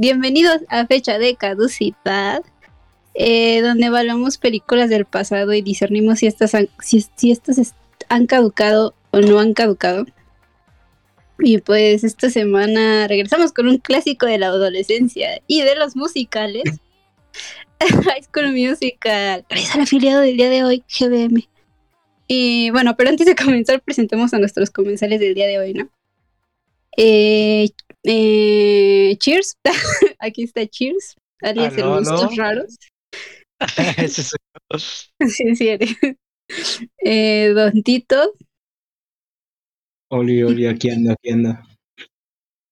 Bienvenidos a Fecha de Caducidad, eh, donde evaluamos películas del pasado y discernimos si estas, han, si, estas han caducado o no han caducado. Y pues esta semana regresamos con un clásico de la adolescencia y de los musicales. High School Musical. Es el afiliado del día de hoy, GBM. Y bueno, pero antes de comenzar, presentemos a nuestros comensales del día de hoy, ¿no? Eh, eh, cheers. Aquí está Cheers, alias el gustos raros. Sí, sí, eres. Eh, Don Tito Oli, Oli, aquí ando, aquí ando.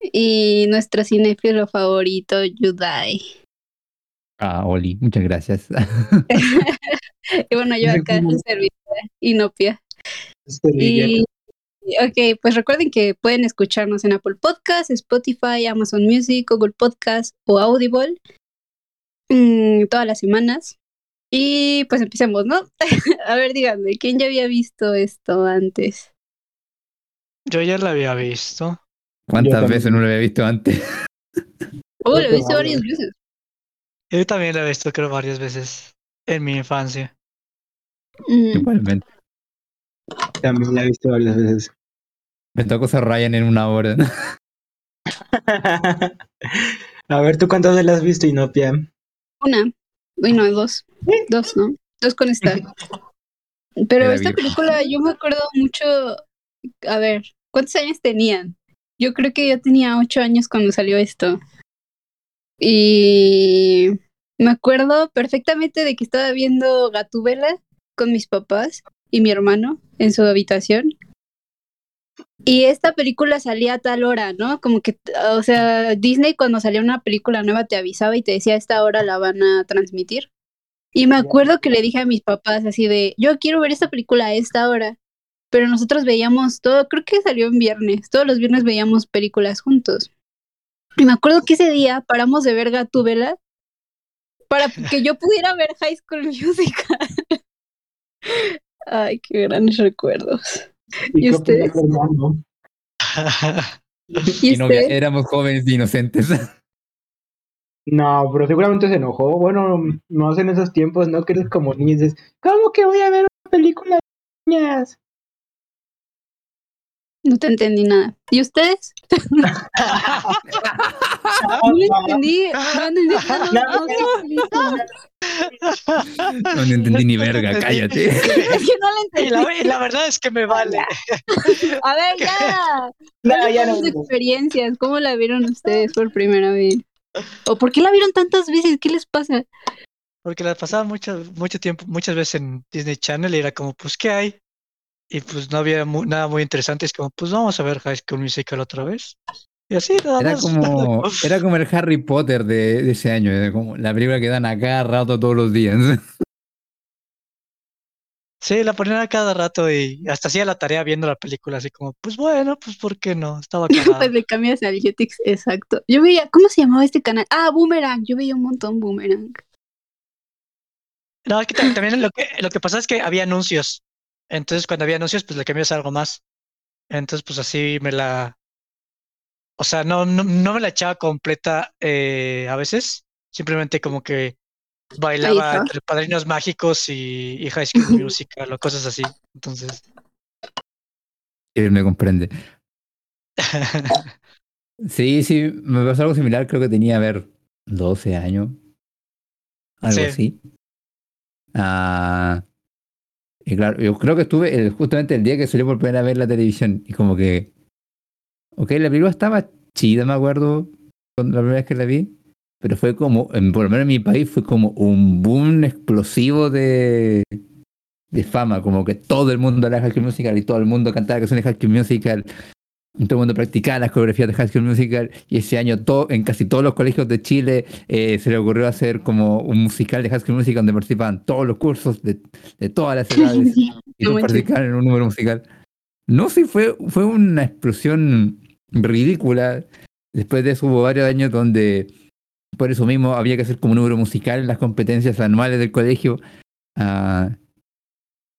y nuestro cinéfilo favorito, Yudai. Ah, Oli, muchas gracias. y bueno, yo acá en servidora, Inopia. Este Y, ok, pues recuerden que pueden escucharnos en Apple Podcasts, Spotify, Amazon Music, Google Podcasts o Audible mm, todas las semanas. Y pues empecemos, ¿no? A ver, díganme, ¿quién ya había visto esto antes? Yo ya la había visto. ¿Cuántas veces no lo había visto antes? Oh, lo he visto varias varias. veces. Yo también la he visto, creo, varias veces en mi infancia. Mm, Igualmente. También la he visto varias veces. Me tocó ser Ryan en una hora. A ver, ¿tú cuántas veces la has visto, Inopia? Una, uy, no, dos. Dos, ¿no? Dos con esta. Pero Era esta película yo me acuerdo mucho, a ver, ¿cuántos años tenían? Yo creo que yo tenía ocho años cuando salió esto. Y me acuerdo perfectamente de que estaba viendo Gatúbela con mis papás y mi hermano en su habitación. Y esta película salía a tal hora, ¿no? Como que, o sea, Disney cuando salía una película nueva te avisaba y te decía a esta hora la van a transmitir. Y me acuerdo que le dije a mis papás así de, yo quiero ver esta película a esta hora. Pero nosotros veíamos todo, creo que salió en viernes, todos los viernes veíamos películas juntos. Y me acuerdo que ese día paramos de ver Gatúbela para que yo pudiera ver High School Musical. Ay, qué grandes recuerdos. ¿Y opina ustedes? ¿Y Y no, éramos jóvenes e inocentes. No, pero seguramente se enojó. Bueno, no hacen esos tiempos, ¿no? Que eres como niño y dices, ¿cómo que voy a ver una película de niñas? No te entendí nada. ¿Y ustedes? No le entendí. No entendí ni verga, cállate. Es que no Y entendí. la, la verdad es que me vale. A ver, ya. No, ¿Cuáles ya no. experiencias? ¿Cómo la vieron ustedes por primera vez? ¿O por qué la vieron tantas veces? ¿Qué les pasa? Porque la pasaba mucho, mucho tiempo, muchas veces en Disney Channel y era como, pues, ¿qué hay? Y pues no había mu- nada muy interesante. Es como, pues vamos a ver High School Musical otra vez. Y así, nada Era más. como, era como el Harry Potter de, de ese año, era como la película que dan a cada rato todos los días. Sí, la ponían a cada rato y hasta hacía la tarea viendo la película, así como, pues bueno, pues ¿por qué no? Estaba. Pues le cambias al Jetix, exacto. Yo veía, ¿cómo se llamaba este canal? Ah, Boomerang. Yo veía un montón Boomerang. No, es que ta- también lo que, lo que pasa es que había anuncios. Entonces, cuando había anuncios, pues le cambias algo más. Entonces, pues así me la. O sea, no, no, no me la echaba completa eh, a veces. Simplemente como que bailaba entre Padrinos Mágicos y, y High School Musical o cosas así. Entonces. Él me comprende. Sí, sí, me pasó algo similar, creo que tenía, a ver, 12 años. Algo Sí. así. Ah, y claro, yo creo que estuve el- justamente el día que salió por primera vez la televisión y como que... Ok, la película estaba chida, me acuerdo, cuando la primera vez que la vi. Pero fue como, por lo menos en mi país, fue como un boom explosivo de, de fama. Como que todo el mundo era High Musical y todo el mundo cantaba canciones High Musical. Todo el mundo practicaba las coreografías de High School Musical y ese año todo, en casi todos los colegios de Chile eh, se le ocurrió hacer como un musical de High School Musical donde participaban todos los cursos de, de todas las edades y participaban en un número musical. No sé, fue, fue una explosión ridícula. Después de eso hubo varios años donde por eso mismo había que hacer como un número musical en las competencias anuales del colegio. Ah,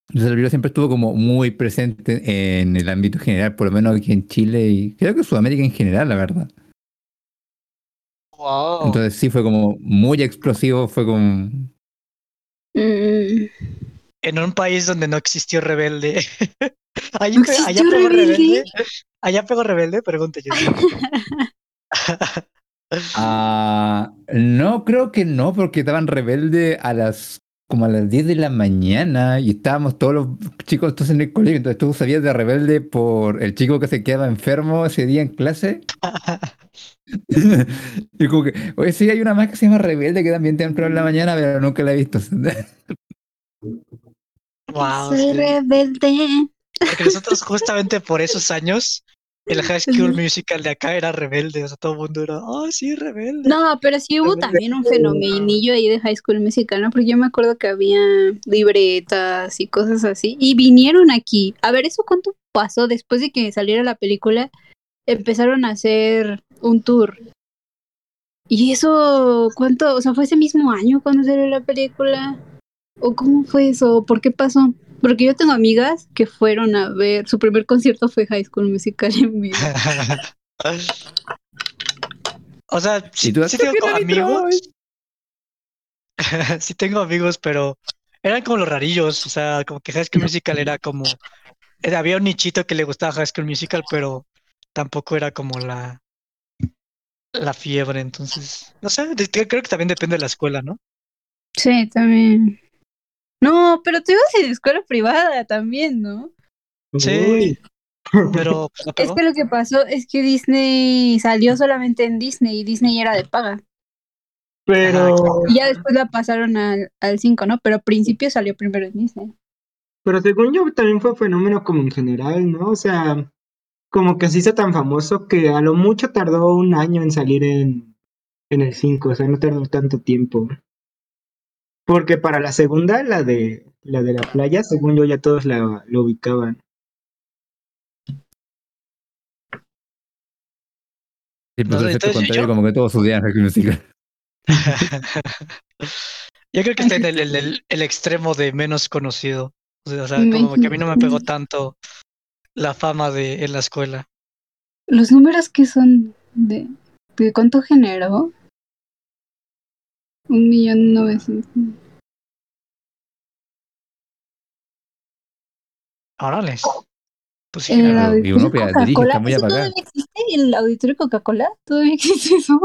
entonces el video siempre estuvo como muy presente en el ámbito general, por lo menos aquí en Chile y creo que en Sudamérica en general, la verdad. Wow. Entonces sí fue como muy explosivo, fue como... Mm, en un país donde no existió rebelde. allá, ¿No allá pegó Rebelde? rebelde. Allá pegó rebelde, pregunta yo. Ah, no, creo que no, porque estaban rebeldes a las como a las 10 de la mañana y estábamos todos los chicos todos en el colegio, entonces tú sabías de rebelde por el chico que se quedaba enfermo ese día en clase. y como que, oye, sí, hay una más que se llama Rebelde que también temprano en la mañana, pero nunca la he visto. wow. soy rebelde. Porque nosotros justamente por esos años, el High School Musical de acá era rebelde. O sea, todo el mundo era, oh, sí, rebelde. No, pero sí hubo Rebelde. también un fenomenillo ahí de High School Musical, ¿no? Porque yo me acuerdo que había libretas y cosas así. Y vinieron aquí. A ver, ¿eso cuánto pasó después de que saliera la película? Empezaron a hacer un tour. ¿Y eso cuánto? O sea, ¿fue ese mismo año cuando salió la película? ¿O cómo fue eso? ¿Por qué pasó? Porque yo tengo amigas que fueron a ver, su primer concierto fue High School Musical en vivo. o sea, sí, tú, sí "¿Por tengo amigos. sí tengo amigos, pero eran como los rarillos. O sea, como que High School Musical era como. era- había un nichito que le gustaba High School Musical, pero tampoco era como la. La fiebre, entonces. No sé, creo que también depende de la escuela, ¿no? Sí, también. No, pero tú ibas en escuela privada también, ¿no? Sí. Pero pues, Es que lo que pasó es que Disney salió solamente en Disney y Disney era de paga. Pero, Y ya después la pasaron al, al 5, ¿no? Pero al principio salió primero en Disney. pero según yo también fue fenómeno como en general, ¿no? O sea, como que se hizo tan famoso que a lo mucho tardó un año en salir en, en el 5, o sea, no tardó tanto tiempo. Porque para la segunda, la de la de la playa, según yo ya todos la, lo ubicaban. Sí, pues No, entonces, contrario, yo- como que todos odian High School Musical. Yo creo que está en el, el- el- el extremo de menos conocido. O sea, o sea, como que a mí no me pegó tanto la fama de en la escuela. Los números que son de, de cuánto generó? Un millón novecientos. Órale. Pues sí, El generó. Claro, y auditorio uno, pues, dirige, Coca-Cola. está muy ¿Eso apagado. todavía existe? ¿El auditorio Coca-Cola? ¿Todavía existe eso?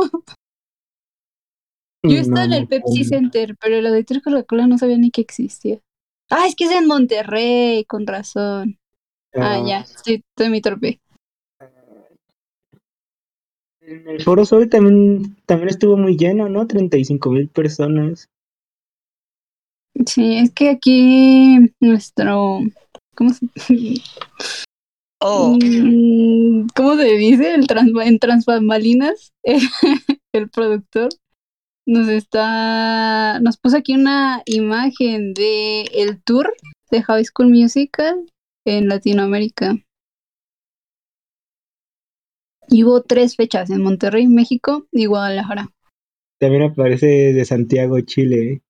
Yo estaba en el No, Pepsi Center, pero el auditorio Coca-Cola no sabía ni que existía. Ah, es que es en Monterrey, con razón. Ah, ah, ya, estoy, estoy muy torpe. En el Foro Sol también, también estuvo muy lleno, ¿no? 35 mil personas. Sí, es que aquí nuestro... ¿Cómo se, Oh, Mm, ¿Cómo se dice? El trans, en Transbambalinas, el productor nos está, nos puso aquí una imagen de el tour de High School Musical en Latinoamérica. Y hubo tres fechas en Monterrey, México y Guadalajara. También aparece de Santiago, Chile. ¿eh?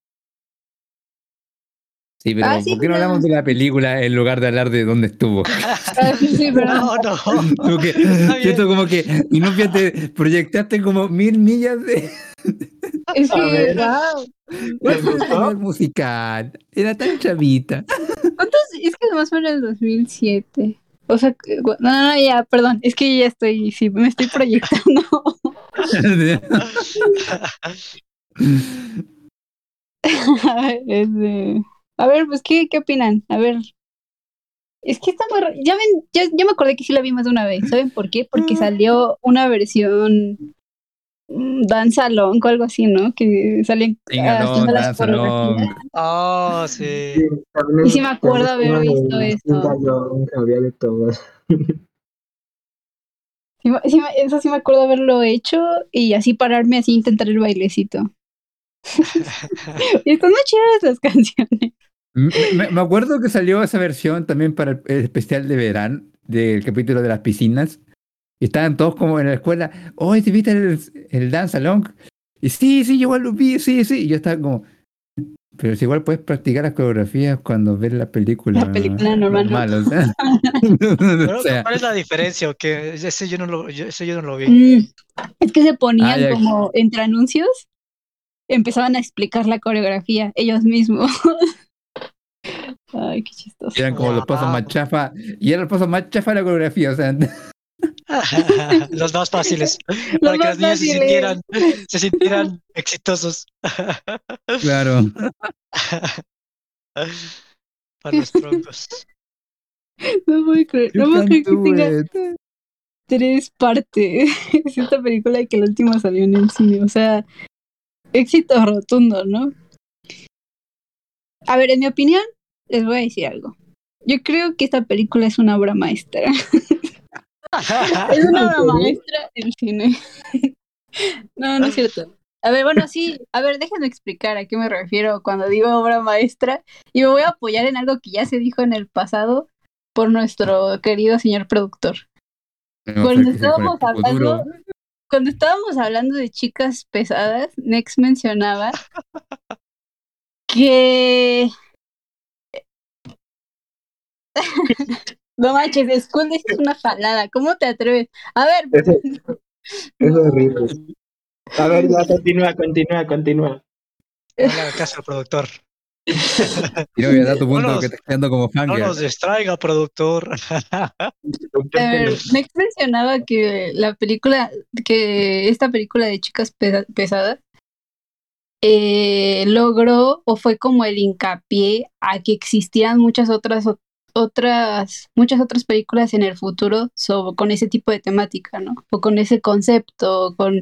Sí, pero Ah, sí, ¿por qué no pero- hablamos de la película en lugar de hablar de dónde estuvo? Ah, sí, perdón. no, no. Como que, siento como que, y no te proyectaste como mil millas de Es que, ver. wow. ¿Les gustó? el musical. Era tan chavita. ¿Cuántos? Es que además fue en el 2007. O sea, no, no, ya, perdón. Es que ya estoy, sí, me estoy proyectando. A ver, pues, ¿qué, ¿qué opinan? A ver. Es que está muy... Ya, ven, ya, ya me acordé que sí la vi más de una vez. ¿Saben por qué? Porque salió una versión Dance Along o algo así, ¿no? Que salen ah, haciendo las. Oh, sí. también Y sí me acuerdo haber visto de- eso. Había de todo. Sí sí eso sí me acuerdo haberlo hecho y así pararme así intentar el bailecito. y están muy chidas las canciones. Me, me- acuerdo que salió esa versión también para el, el especial de verano del capítulo de las piscinas. Y estaban todos como en la escuela. Oye, ¿te viste el, el Dance Along? Y sí, sí, yo igual lo vi, sí, sí. Y yo estaba como. Pero si igual puedes practicar las coreografías cuando ves la película. La película normal, ¿no? o sea. Pero, o sea, ¿Cuál es la diferencia? ¿O qué? Ese yo no lo, yo- ese yo no lo vi. Mm, Es que se ponían Ah, como entre anuncios, empezaban a explicar la coreografía ellos mismos. Ay, qué chistoso. eran como los pasos más chafas. Y era el paso más chafa de la coreografía. O sea, Los más fáciles. Los para que los niños se sintieran, se sintieran exitosos. claro. para los troncos. No puedo creer, no puedo creer que tenga it. tres partes. Es esta película y que la última salió en el cine. O sea, éxito rotundo, ¿no? A ver, en mi opinión, les voy a decir algo. Yo creo que esta película es una obra maestra. Es una obra maestra del cine. No, no es cierto. A ver, bueno, sí. A ver, déjenme explicar a qué me refiero cuando digo obra maestra. Y me voy a apoyar en algo que ya se dijo en el pasado por nuestro querido señor productor. Cuando estábamos hablando, cuando estábamos hablando de chicas pesadas, Nex mencionaba que no manches, Days es una jalada. ¿Cómo te atreves? A ver, Eso, es horrible. A ver, ya continúa, continúa, continúa. Caso al productor. Y no voy a dar tu punto No nos- que estás quedando como fan. No nos distraiga, productor. A ver, Nex mencionaba que la película, que esta película de chicas pesa- pesadas eh, logró o fue como el hincapié a que existían muchas otras otras muchas otras películas en el futuro sobre, con ese tipo de temática, ¿no? O con ese concepto, con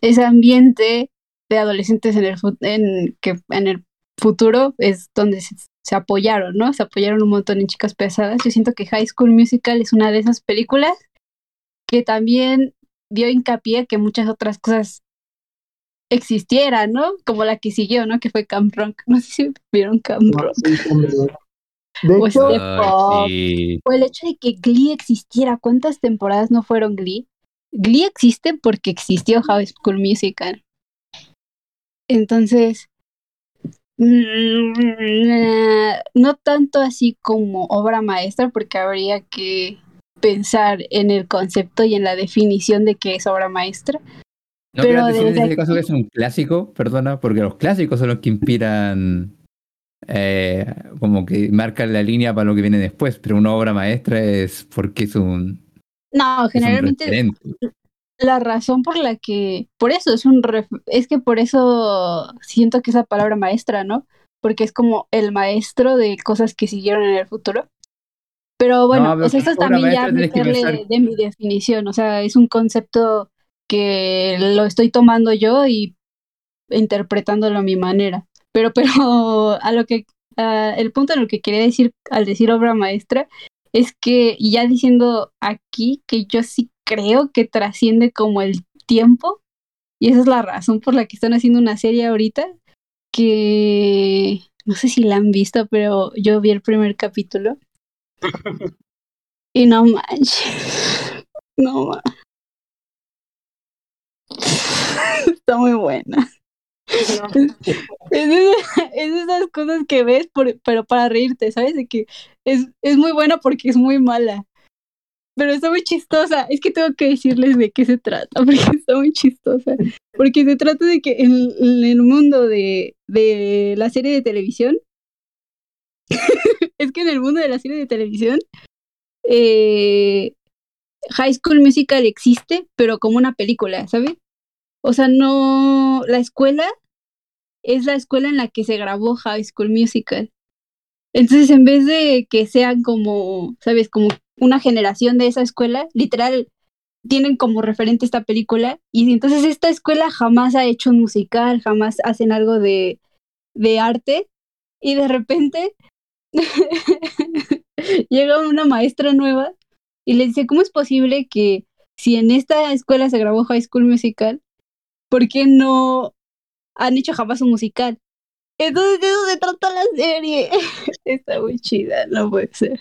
ese ambiente de adolescentes en el en que en el futuro es donde se, se apoyaron, ¿no? Se apoyaron un montón en Chicas Pesadas. Yo siento que High School Musical es una de esas películas que también dio hincapié a que muchas otras cosas existieran, ¿no? Como la que siguió, ¿no? Que fue Camp Rock. No sé si vieron Camp No, Rock. sí. De O hecho, Step Up. sí. O el hecho de que Glee existiera. ¿Cuántas temporadas no fueron Glee? Glee existe porque existió High School Musical. Entonces, mm, no tanto así como obra maestra, porque habría que pensar en el concepto y en la definición de qué es obra maestra. No Pero decir en ese caso que es un clásico, perdona, porque los clásicos son los que inspiran, eh, como que marcan la línea para lo que viene después, pero una obra maestra es porque es un, No, es un generalmente la razón por la que, por eso es un, ref- es que por eso siento que esa palabra maestra, ¿no? Porque es como el maestro de cosas que siguieron en el futuro. Pero bueno, pero o sea, que esto es también ya meterle de mi definición, o sea, es un concepto que lo estoy tomando yo y interpretándolo a mi manera. Pero, pero a lo que, a el punto en el que quería decir al decir obra maestra es que, ya diciendo aquí, que yo sí creo que trasciende como el tiempo, y esa es la razón por la que están haciendo una serie ahorita, que no sé si la han visto, pero yo vi el primer capítulo. y no manches, no manches. Está muy buena. Es, esas cosas que ves, por- pero para reírte, ¿sabes? De que es, es muy buena porque es muy mala. Pero está muy chistosa. Es que tengo que decirles de qué se trata, porque está muy chistosa. Porque se trata de que en, en el mundo de, de la serie de televisión, es que en el mundo de la serie de televisión, eh, High School Musical existe, pero como una película, ¿sabes? O sea, no, la escuela es la escuela en la que se grabó High School Musical. Entonces, en vez de que sean como, ¿sabes? Como una generación de esa escuela, literal, tienen como referente esta película. Y entonces esta escuela jamás ha hecho un musical, jamás hacen algo de, de arte. Y de repente llega una maestra nueva y le dice, ¿cómo es posible que si en esta escuela se grabó High School Musical, ¿por qué no han hecho jamás un musical? Entonces de eso se trata la serie. Está muy chida, no puede ser.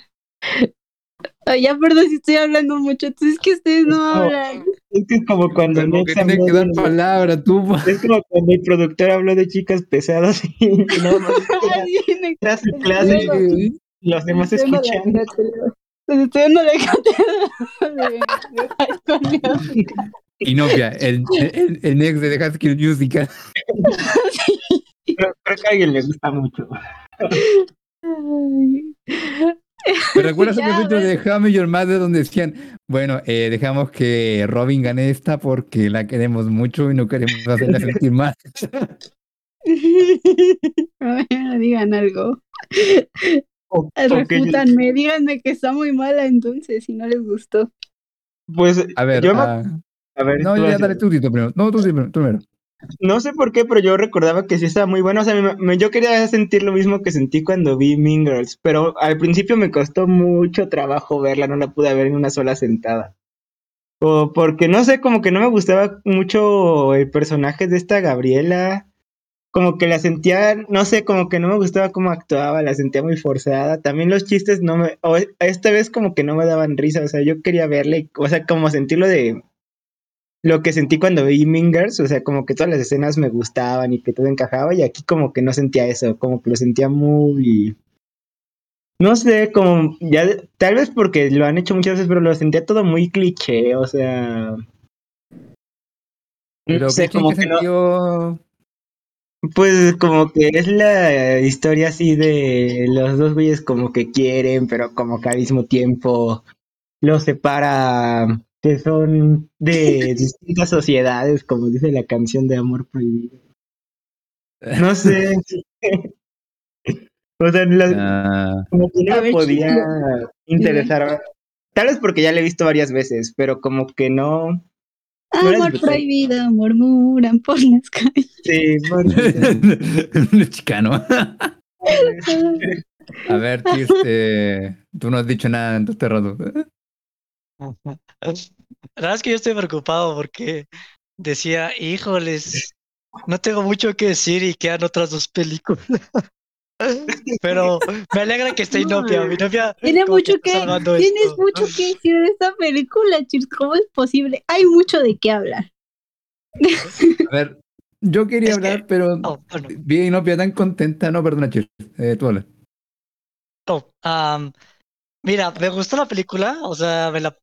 Ay, ya perdón si estoy hablando mucho, entonces es que ustedes no No. hablan. Es que es como cuando Como que habló que dar de- palabra, tú. Es como cuando el productor habló de chicas pesadas y nada más era Ay, me- clase, clase y los demás cátedra. Les estoy dando la cátedra Inopia, el, el, el next de The High School Musical. Creo, creo que a alguien le gusta mucho. Ay. ¿Me recuerdas el capítulo de Met Your Mother donde decían, bueno, eh, dejamos que Robin gane esta porque la queremos mucho y no queremos hacerla sentir mal? Bueno, digan algo. O- díganme que está muy mala entonces, si no les gustó. pues A ver, yo me- ah, a ver, no, ya dale tú, Tito, primero. No, tú, sí, primero, tú primero. No sé por qué, pero yo recordaba que sí estaba muy bueno. O sea, me- me- yo quería sentir lo mismo que sentí cuando vi Mean Girls, pero al principio me costó mucho trabajo verla, no la pude ver en una sola sentada. O porque no sé, como que no me gustaba mucho el personaje de esta Gabriela. Como que la sentía, no sé, como que no me gustaba cómo actuaba, la sentía muy forzada. También los chistes no me, o esta vez como que no me daban risa, o sea, yo quería verle, o sea, como sentirlo de, lo que sentí cuando vi Mingers, o sea, como que todas las escenas me gustaban y que todo encajaba, y aquí como que no sentía eso, como que lo sentía muy... No sé, como ya, tal vez porque lo han hecho muchas veces, pero lo sentía todo muy cliché, o sea... Pero no sé, ¿qué- en como que no, sentido? pues como que es la historia así de los dos güeyes como que quieren, pero como que al mismo tiempo los separa que son de distintas sociedades, como dice la canción de Amor Prohibido. No sé. o sea, la- Ah, como que no me podía chico. interesar. Tal vez porque ya la he visto varias veces, pero como que no. Amor prohibido, murmuran por las calles. Sí, un chicano. A ver, eh, tú no has dicho nada en todo este rato. La verdad es que yo estoy preocupado porque decía, híjoles, no tengo mucho que decir y quedan otras dos películas. Pero me alegra que esté Inopia. Mi novia Tiene que mucho que, salvando tienes esto. mucho que decir de esta película, chicos. ¿Cómo es posible? Hay mucho de qué hablar. A ver, yo quería Es que- hablar, pero Oh, vi a Inopia tan contenta. No, perdona, Tirs, eh, tú habla. Oh, am, mira, me gustó la película, o sea, me la...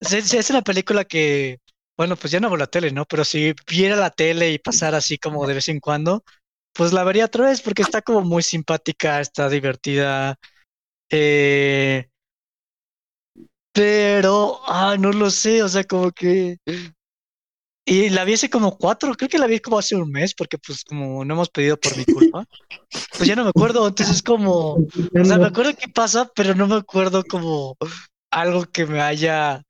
es, es una película que, bueno, pues ya no veo la tele, ¿no? Pero si viera la tele y pasara así como de vez en cuando, pues la vería otra vez porque está como muy simpática, está divertida. Eh... Pero, ah, no lo sé, o sea, como que... Y la vi hace como cuatro, creo que la vi como hace un mes, porque pues como no hemos pedido por mi culpa, pues ya no me acuerdo, entonces como... O sea, me acuerdo qué pasa, pero no me acuerdo como algo que me haya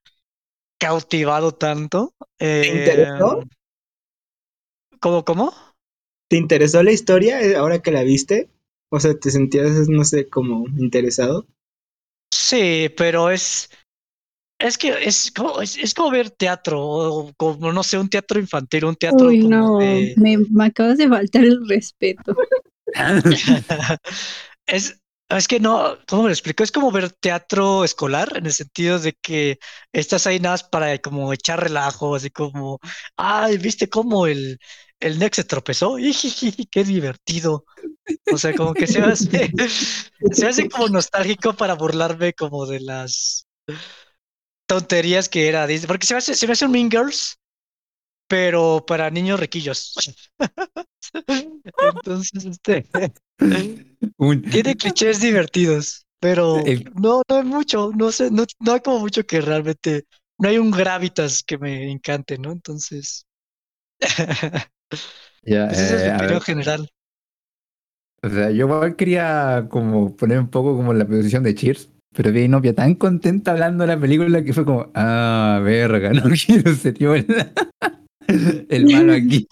cautivado tanto. ¿Te interesó? Eh, ¿Cómo, cómo? ¿Te interesó la historia eh, ahora que la viste? O sea, ¿te sentías, no sé, como interesado? Sí, pero es. Es que es como, es, es como ver teatro, o como, no sé, un teatro infantil, un teatro Uy, como no, de- me, me acabas de faltar el respeto. Es, es que no, ¿cómo me lo explico? Es como ver teatro escolar, en el sentido de que estás ahí nada para como echar relajo, así como, ay, ¿viste cómo el, el Nex se tropezó? ¡Ijiji, ¡Qué divertido! O sea, como que se hace, se hace como nostálgico para burlarme como de las tonterías que era porque se me hace, se me hace un Mean Girls, pero para niños riquillos. Entonces, este... Un- Tiene clichés divertidos, pero El- no, no hay mucho, no sé, no, no hay como mucho que realmente, no hay un gravitas que me encante, ¿no? Entonces, ya, pues esa es eh, mi opinión general. o sea, yo igual quería como poner un poco como la posición de Cheers, pero vi a Inopia tan contenta hablando de la película que fue como, ah, verga, no quiero ser yo el, el malo aquí.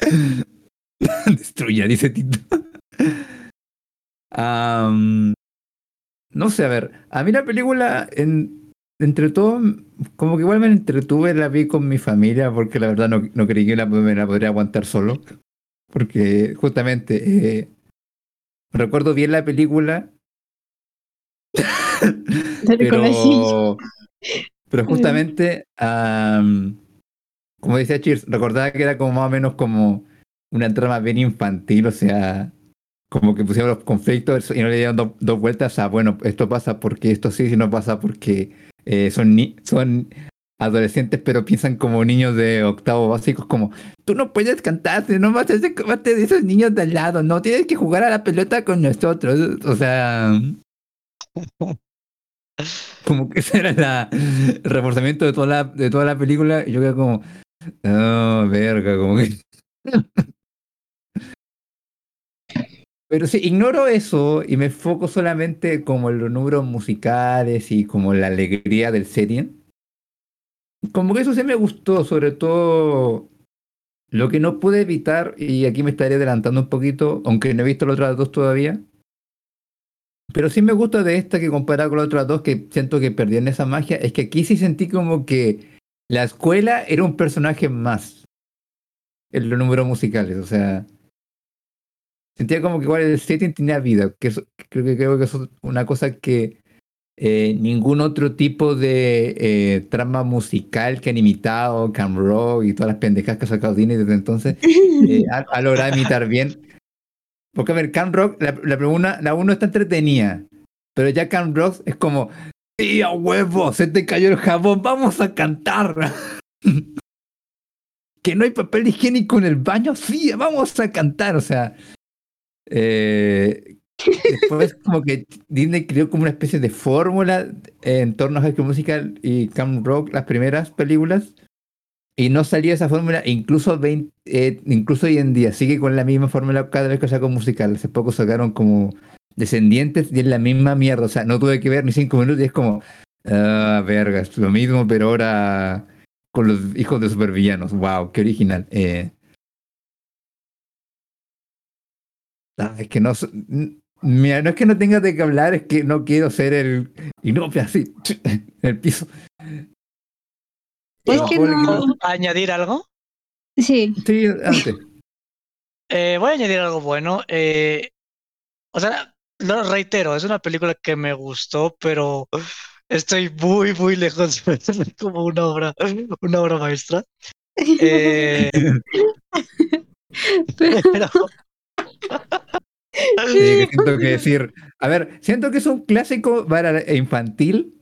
Destruya, dice Tito. No sé, a ver, a mí la película, en, entre todo, como que igual me entretuve, la vi con mi familia, porque la verdad no, no creí que la, me la podría aguantar solo. Porque justamente, eh, recuerdo bien la película. Pero, pero justamente, am, como decía Cheers, recordaba que era como más o menos como una trama bien infantil, o sea, como que pusieron los conflictos y no le dieron do- dos vueltas a, bueno, esto pasa porque esto sí, y no pasa porque eh, son, ni- son adolescentes, pero piensan como niños de octavo básicos, como, tú no puedes cantar, si no vas a ser como de esos niños de al lado, no, tienes que jugar a la pelota con nosotros, o sea... Como que ese era la, el reforzamiento de toda la, de toda la película. Y yo quedé como, no, verga, como que. Pero sí, ignoro eso y me enfoco solamente como en los números musicales y como la alegría del setting. Como que eso sí me gustó, sobre todo lo que no pude evitar, y aquí me estaré adelantando un poquito, aunque no he visto las otras dos todavía. Pero sí me gusta de esta que comparado con las otras dos, que siento que perdían esa magia, es que aquí sí sentí como que la escuela era un personaje más en los números musicales, o sea, sentía como que igual el setting tenía vida, que eso- creo que creo que eso es una cosa que eh, ningún otro tipo de eh, trama musical que han imitado, Cam Rock y todas las pendejas que ha sacado Disney desde entonces, eh, ha, ha logrado imitar bien. Porque a ver, Cam Rock, la, la, una, la uno está entretenida, pero ya Cam Rock es como, ¡Sí, a huevo! Se te cayó el jabón, vamos a cantar. que no hay papel higiénico en el baño, sí, vamos a cantar. O sea, eh, después como que Disney creó como una especie de fórmula en torno a High Musical y Cam Rock, las primeras películas. Y no salía esa fórmula, incluso, 20, eh, incluso hoy en día, sigue con la misma fórmula cada vez que saca un musical. Hace poco sacaron como Descendientes y es la misma mierda. O sea, no tuve que ver ni cinco minutos y es como, ah, verga, es lo mismo, pero ahora con los hijos de supervillanos. Wow, qué original. Eh, ah, es que no. Mira, no es que no tenga de qué hablar, es que no quiero ser el. Y no, así, en el piso. Es que no. ¿Añadir algo? Sí. Sí, antes. Eh, voy a añadir algo bueno. eh, o sea, lo reitero, es una película que me gustó, pero estoy muy, muy lejos de verla como una obra, una obra maestra. Eh, Pero- Sí, que siento que decir. A ver, siento que es un clásico para infantil,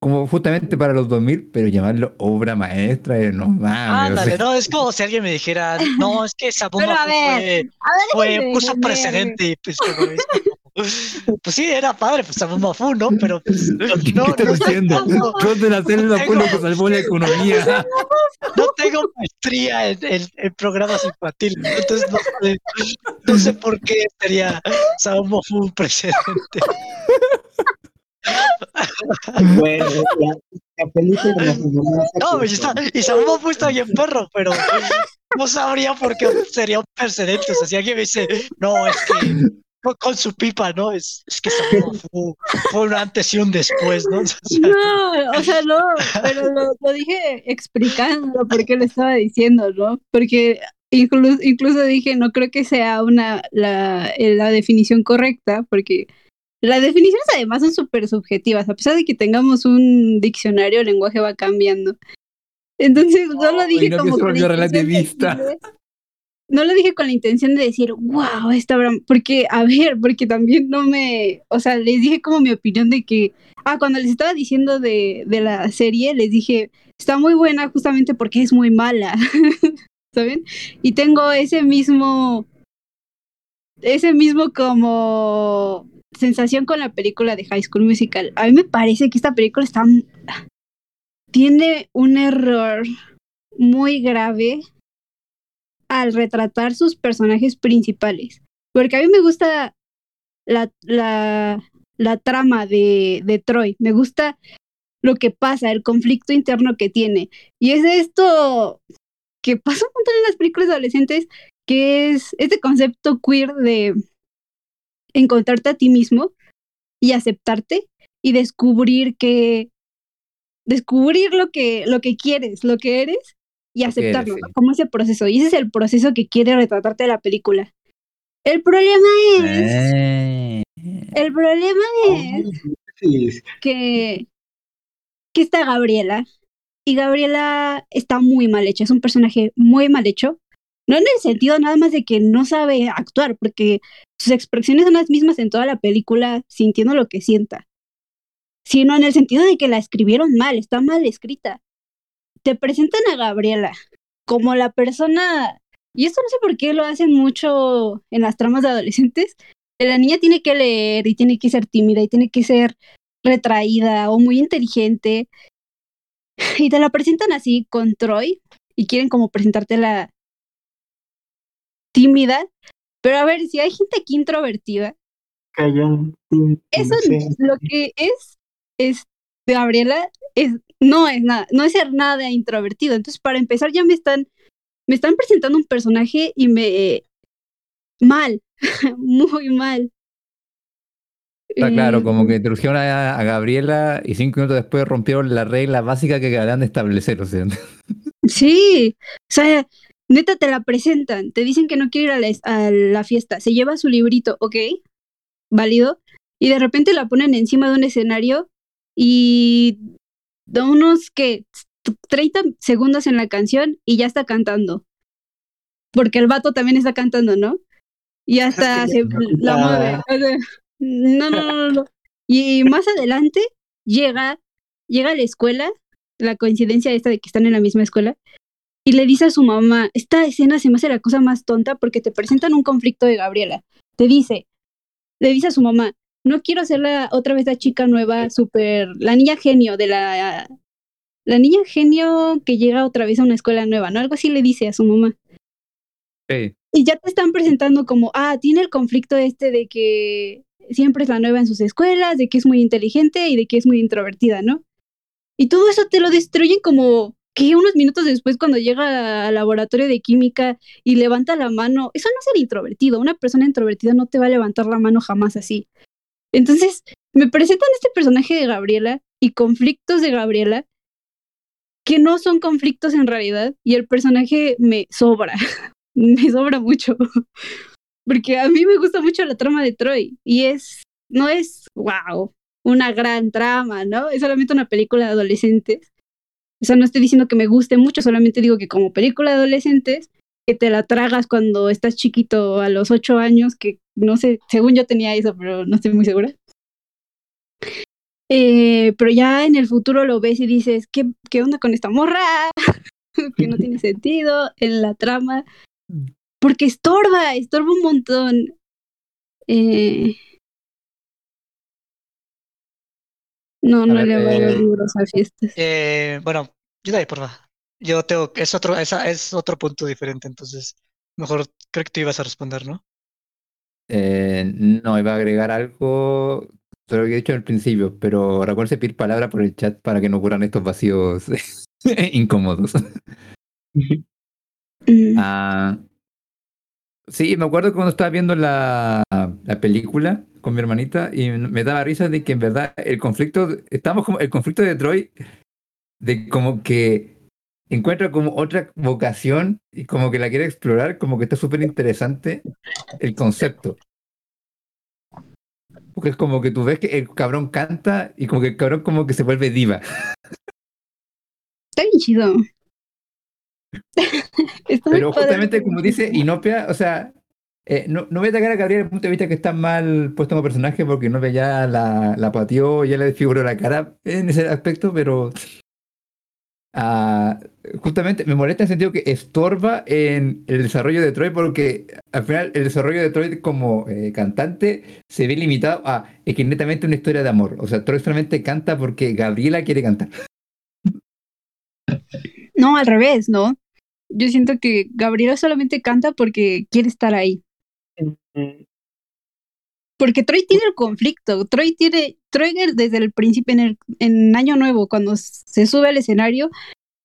como justamente para los 2000, pero llamarlo obra maestra, eh, no mames. o ándale, sea, no, es como si alguien me dijera, no, es que esa Pero bomba a ver, fue, a ver, fue- puso precedente y pues, pues sí, era padre, pues bomba fue, ¿no? Pero pues, ¿Qué no, estás no, no, ¿Dónde la fue lo que salvó la economía? no tengo maestría en, en- en programas infantiles, entonces no sé, no sé por qué sería fue un precedente. Bueno, la, la película enamora No, está, y Samuel fue está bien perro, pero no sabría por qué sería un precedente. O sea, si alguien me dice, no, es que con, con su pipa, ¿no? Es, es que fue, fue un antes y un después, ¿no? O sea, No, o sea, no, pero lo, lo dije explicando por qué lo estaba diciendo, ¿no? Porque incluso, incluso dije, no creo que sea una la, eh, la definición correcta, porque las definiciones además son súper subjetivas, a pesar de que tengamos un diccionario, el lenguaje va cambiando. Entonces, no lo dije y no como que de. No lo dije con la intención de decir, wow, esta obra, porque, a ver, porque también no me, o sea, les dije como mi opinión de que, ah, cuando les estaba diciendo de, de la serie, les dije, está muy buena justamente porque es muy mala, ¿saben? Y tengo ese mismo, ese mismo como sensación con la película de High School Musical. A mí me parece que esta película está, tiene un error muy grave al retratar sus personajes principales. Porque a mí me gusta la, la, trama de, de Troy, me gusta lo que pasa, el conflicto interno que tiene. Y es esto que pasa un montón en las películas adolescentes, que es este concepto queer de encontrarte a ti mismo y aceptarte y descubrir que descubrir lo que lo que quieres, lo que eres y aceptarlo, como ese proceso. Y ese es el proceso que quiere retratarte la película. El problema es, Eh, el problema es Sí, que, que está Gabriela. Y Gabriela está muy mal hecha, es un personaje muy mal hecho. No en el sentido nada más de que no sabe actuar, porque sus expresiones son las mismas en toda la película, sintiendo lo que sienta. Sino en el sentido de que la escribieron mal, está mal escrita. Te presentan a Gabriela como la persona, y esto no sé por qué lo hacen mucho en las tramas de adolescentes, que la niña tiene que leer y tiene que ser tímida y tiene que ser retraída o muy inteligente. Y te la presentan así con Troy y quieren como presentártela tímida. Pero a ver, si hay gente aquí introvertida, Callón. eso lo que es, es Gabriela, es, no es nada, no es ser nada introvertido. Entonces, para empezar, ya me están, me están presentando un personaje y me mal, muy mal. Está claro, Eh, como que introdujeron a, a Gabriela y cinco minutos después rompieron la regla básica que acaban de establecer. O sea, Sí, o sea, neta te la presentan, te dicen que no quiere ir a la, a la fiesta, se lleva su librito, ok, válido, y de repente la ponen encima de un escenario y da unos que 30 segundos en la canción y ya está cantando. Porque el vato también está cantando, ¿no? Y hasta se ya la mueve. no, no, no, no. Y más adelante llega, llega a la escuela, la coincidencia esta de que están en la misma escuela, y le dice a su mamá, esta escena se me hace la cosa más tonta porque te presentan un conflicto de Gabriela. Te dice, le dice a su mamá, no quiero ser la, otra vez la chica nueva, super, la niña genio de la, la niña genio que llega otra vez a una escuela nueva, ¿no? Algo así le dice a su mamá. sí. Y ya te están presentando como, ah, tiene el conflicto este de que siempre es la nueva en sus escuelas, de que es muy inteligente y de que es muy introvertida, ¿no? Y todo eso te lo destruyen como que unos minutos después cuando llega al laboratorio de química y levanta la mano, eso no es ser introvertido, una persona introvertida no te va a levantar la mano jamás así. Entonces, me presentan este personaje de Gabriela y conflictos de Gabriela que no son conflictos en realidad y el personaje me sobra, me sobra mucho. Porque a mí me gusta mucho la trama de Troy y es, no es, wow, una gran trama, ¿no? Es solamente una película de adolescentes. O sea, no estoy diciendo que me guste mucho, solamente digo que como película de adolescentes, que te la tragas cuando estás chiquito a los ocho años, que no sé, según yo tenía eso, pero no estoy muy segura. Eh, pero ya en el futuro lo ves y dices, ¿qué, qué onda con esta morra? que no tiene sentido en la trama. Porque estorba, estorba un montón. Eh... No, A no le voy a eh, libros a fiestas. Eh, bueno, yo de ahí, porfa. Yo tengo, es otro, esa es otro punto diferente, entonces mejor creo que tú ibas a responder, ¿no? Eh, no, iba a agregar algo sobre lo que he dicho al principio, pero recuerden pedir palabra por el chat para que no ocurran estos vacíos incómodos. Ah, sí, me acuerdo cuando estaba viendo la, la película con mi hermanita y me daba risa de que en verdad el conflicto, estamos como el conflicto de Troy, de como que encuentra como otra vocación y como que la quiere explorar, como que está súper interesante el concepto. Porque es como que tú ves que el cabrón canta y como que el cabrón como que se vuelve diva. Está bien chido. Está Pero padre. justamente como dice Inopia, o sea, eh, no, no voy a atacar a Gabriel desde el punto de vista que está mal puesto como personaje porque no ve ya la, la pateó, ya le desfiguró la cara en ese aspecto, pero ah, justamente me molesta en el sentido que estorba en el desarrollo de Troy porque al final el desarrollo de Troy como eh, cantante se ve limitado a es que netamente una historia de amor. O sea, Troy solamente canta porque Gabriela quiere cantar. No, al revés, ¿no? Yo siento que Gabriela solamente canta porque quiere estar ahí. Porque Troy tiene el conflicto. Troy tiene, Troy desde el principio, en el en Año Nuevo, cuando se sube al escenario,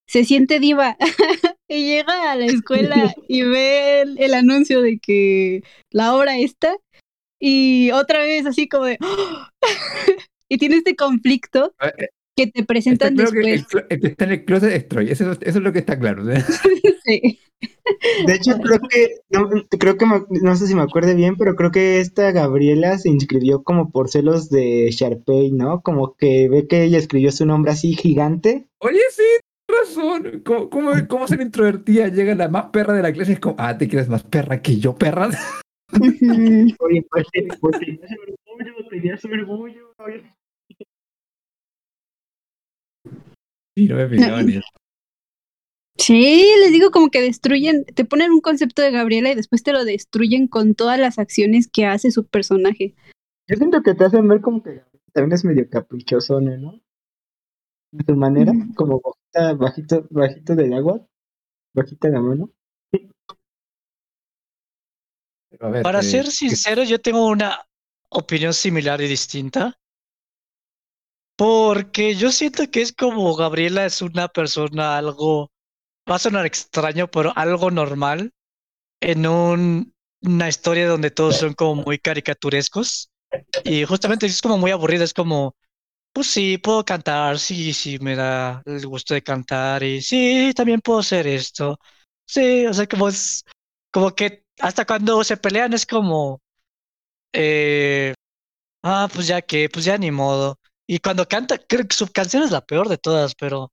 se siente diva. y llega a la escuela y ve el, el anuncio de que la obra está. Y otra vez así como de. y tiene este conflicto. que te presentan claro que el, después. el que está en el closet es Troy. Eso, eso es lo que está claro. ¿eh? Sí. De hecho, creo que, no, creo que me- no sé si me acuerdo bien, pero creo que esta Gabriela se inscribió como por celos de Sharpay, ¿no? Como que ve que ella escribió su nombre así gigante. Oye, sí, razón. ¿Cómo, cómo, cómo ser introvertida? Llega la más perra de la clase y es como, ah, ¿te crees más perra que yo, perra? Oye, pues, pues tenía su orgullo, tenía su orgullo. Sí, no me. Sí, les digo como que destruyen, te ponen un concepto de Gabriela y después te lo destruyen con todas las acciones que hace su personaje. Yo siento que te hacen ver como que también es medio caprichosona, ¿no? De su manera, como bajita, bajito, bajito del agua, bajita la mano. Ver, Para eh, ser ¿qué- sincero, yo tengo una opinión similar y distinta. Porque yo siento que es como Gabriela es una persona algo, va a sonar extraño, pero algo normal en un- una historia donde todos son como muy caricaturescos. Y justamente es como muy aburrido, es como, pues sí, puedo cantar, sí, sí, me da el gusto de cantar y sí, también puedo hacer esto. Sí, o sea, como es, como que hasta cuando se pelean es como, eh, ah, pues ya que, pues ya ni modo. Y cuando canta, creo que su canción es la peor de todas, pero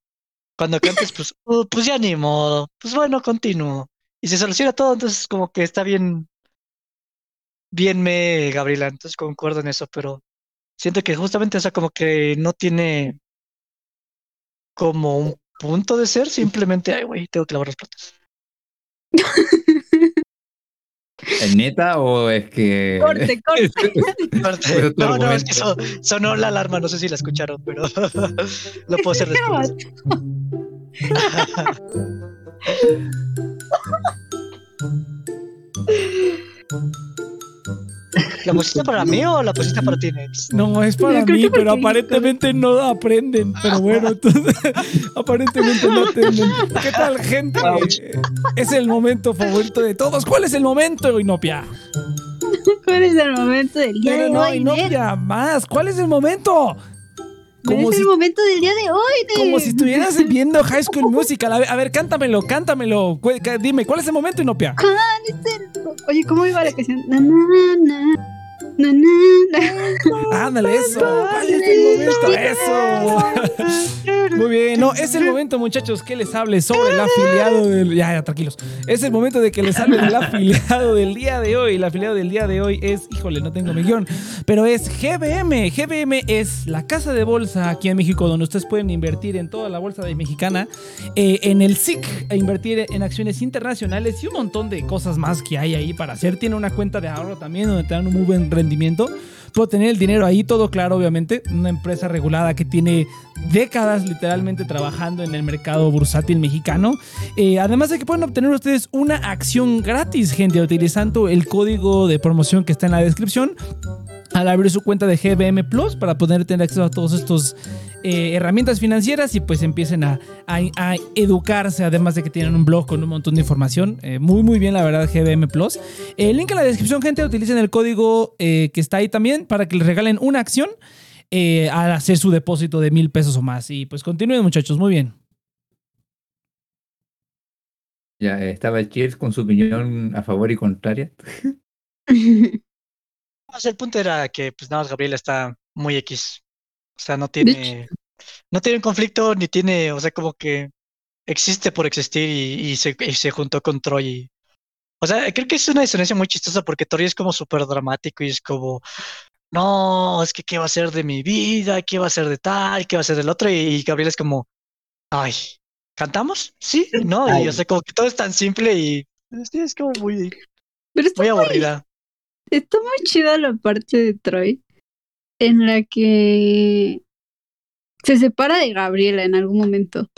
cuando cantes, pues, "Uh, pues ya ni modo, pues bueno, continúo. Y se soluciona todo, entonces como que está bien, bien me, Gabriela, entonces concuerdo en eso, pero siento que justamente, o sea, como que no tiene como un punto de ser, simplemente, ay, güey, tengo que lavar los platos. ¿Es neta o es que.? Corte, corte. Tu No, no, es que sonó la alarma, no sé si la escucharon, pero lo puedo hacer después. ¿La pusiste para mí o la pusiste para ti, Nex? No, es para mí, pero aparentemente no aprenden. Pero bueno, entonces, aparentemente no aprenden. ¿Qué tal, gente? Es el momento favorito de todos. ¿Cuál es el momento, Inopia? ¿Cuál es el momento del día Pero de no? Inopia, más. ¿Cuál es el momento? Como es si, el momento del día de hoy, Ned. como si estuvieras viendo High School Musical. A ver, a ver, cántamelo, cántamelo. Dime, ¿cuál es el momento, Inopia? ¿Cuál es el- Oye, ¿cómo iba la canción? Na, na, na, na. Ándale, eso. ¿Cuál es el momento? Eso. Muy bien, no, es el momento, muchachos, que les hable sobre el afiliado del. Ya, ya, tranquilos. Es el momento de que les hable del afiliado del día de hoy. El afiliado del día de hoy es, híjole, no tengo mi guion, pero es GBM. GBM es la casa de bolsa aquí en México donde ustedes pueden invertir en toda la bolsa de mexicana, eh, en el SIC, e invertir en acciones internacionales y un montón de cosas más que hay ahí para hacer. Tiene una cuenta de ahorro también donde te dan un muy buen rendimiento. Puedo tener el dinero ahí, todo claro, obviamente. Una empresa regulada que tiene décadas literalmente trabajando en el mercado bursátil mexicano. Eh, además de que pueden obtener ustedes una acción gratis, gente, utilizando el código de promoción que está en la descripción al abrir su cuenta de GBM Plus para poder tener acceso a todos estos eh, herramientas financieras y pues empiecen a, a- a educarse, además de que tienen un blog con un montón de información. Eh, muy, muy bien, la verdad, GBM Plus. El link en la descripción, gente, utilicen el código eh, que está ahí también para que les regalen una acción eh, al hacer su depósito de mil pesos o más. Y pues continúen, muchachos, muy bien. Ya eh, estaba el Cheers con su opinión a favor y contraria. O sea, el punto era que, pues nada más Gabriela está muy X. O sea, no tiene, no tiene un conflicto ni tiene, o sea, como que existe por existir y, y se, y se juntó con Troy. y- o sea, creo que es una disonancia muy chistosa porque Troy es como súper dramático y es como, no, es que qué va a ser de mi vida, qué va a ser de tal, qué va a ser del otro. Y, Gabriela es como, ay, ¿cantamos? Sí, no, y o sea, como que todo es tan simple y es como muy, Pero muy, aburrida. Está muy chida la parte de Troy en la que se separa de Gabriela en algún momento.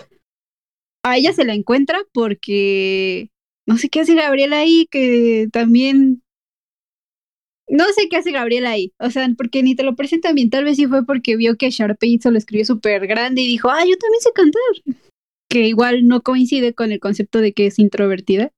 A ella se la encuentra porque no sé qué hace Gabriela ahí, que también no sé qué hace Gabriela ahí, o sea, porque ni te lo presentan bien, tal vez sí fue porque vio que Sharpay se lo escribió súper grande y dijo, ah, yo también sé cantar, que igual no coincide con el concepto de que es introvertida.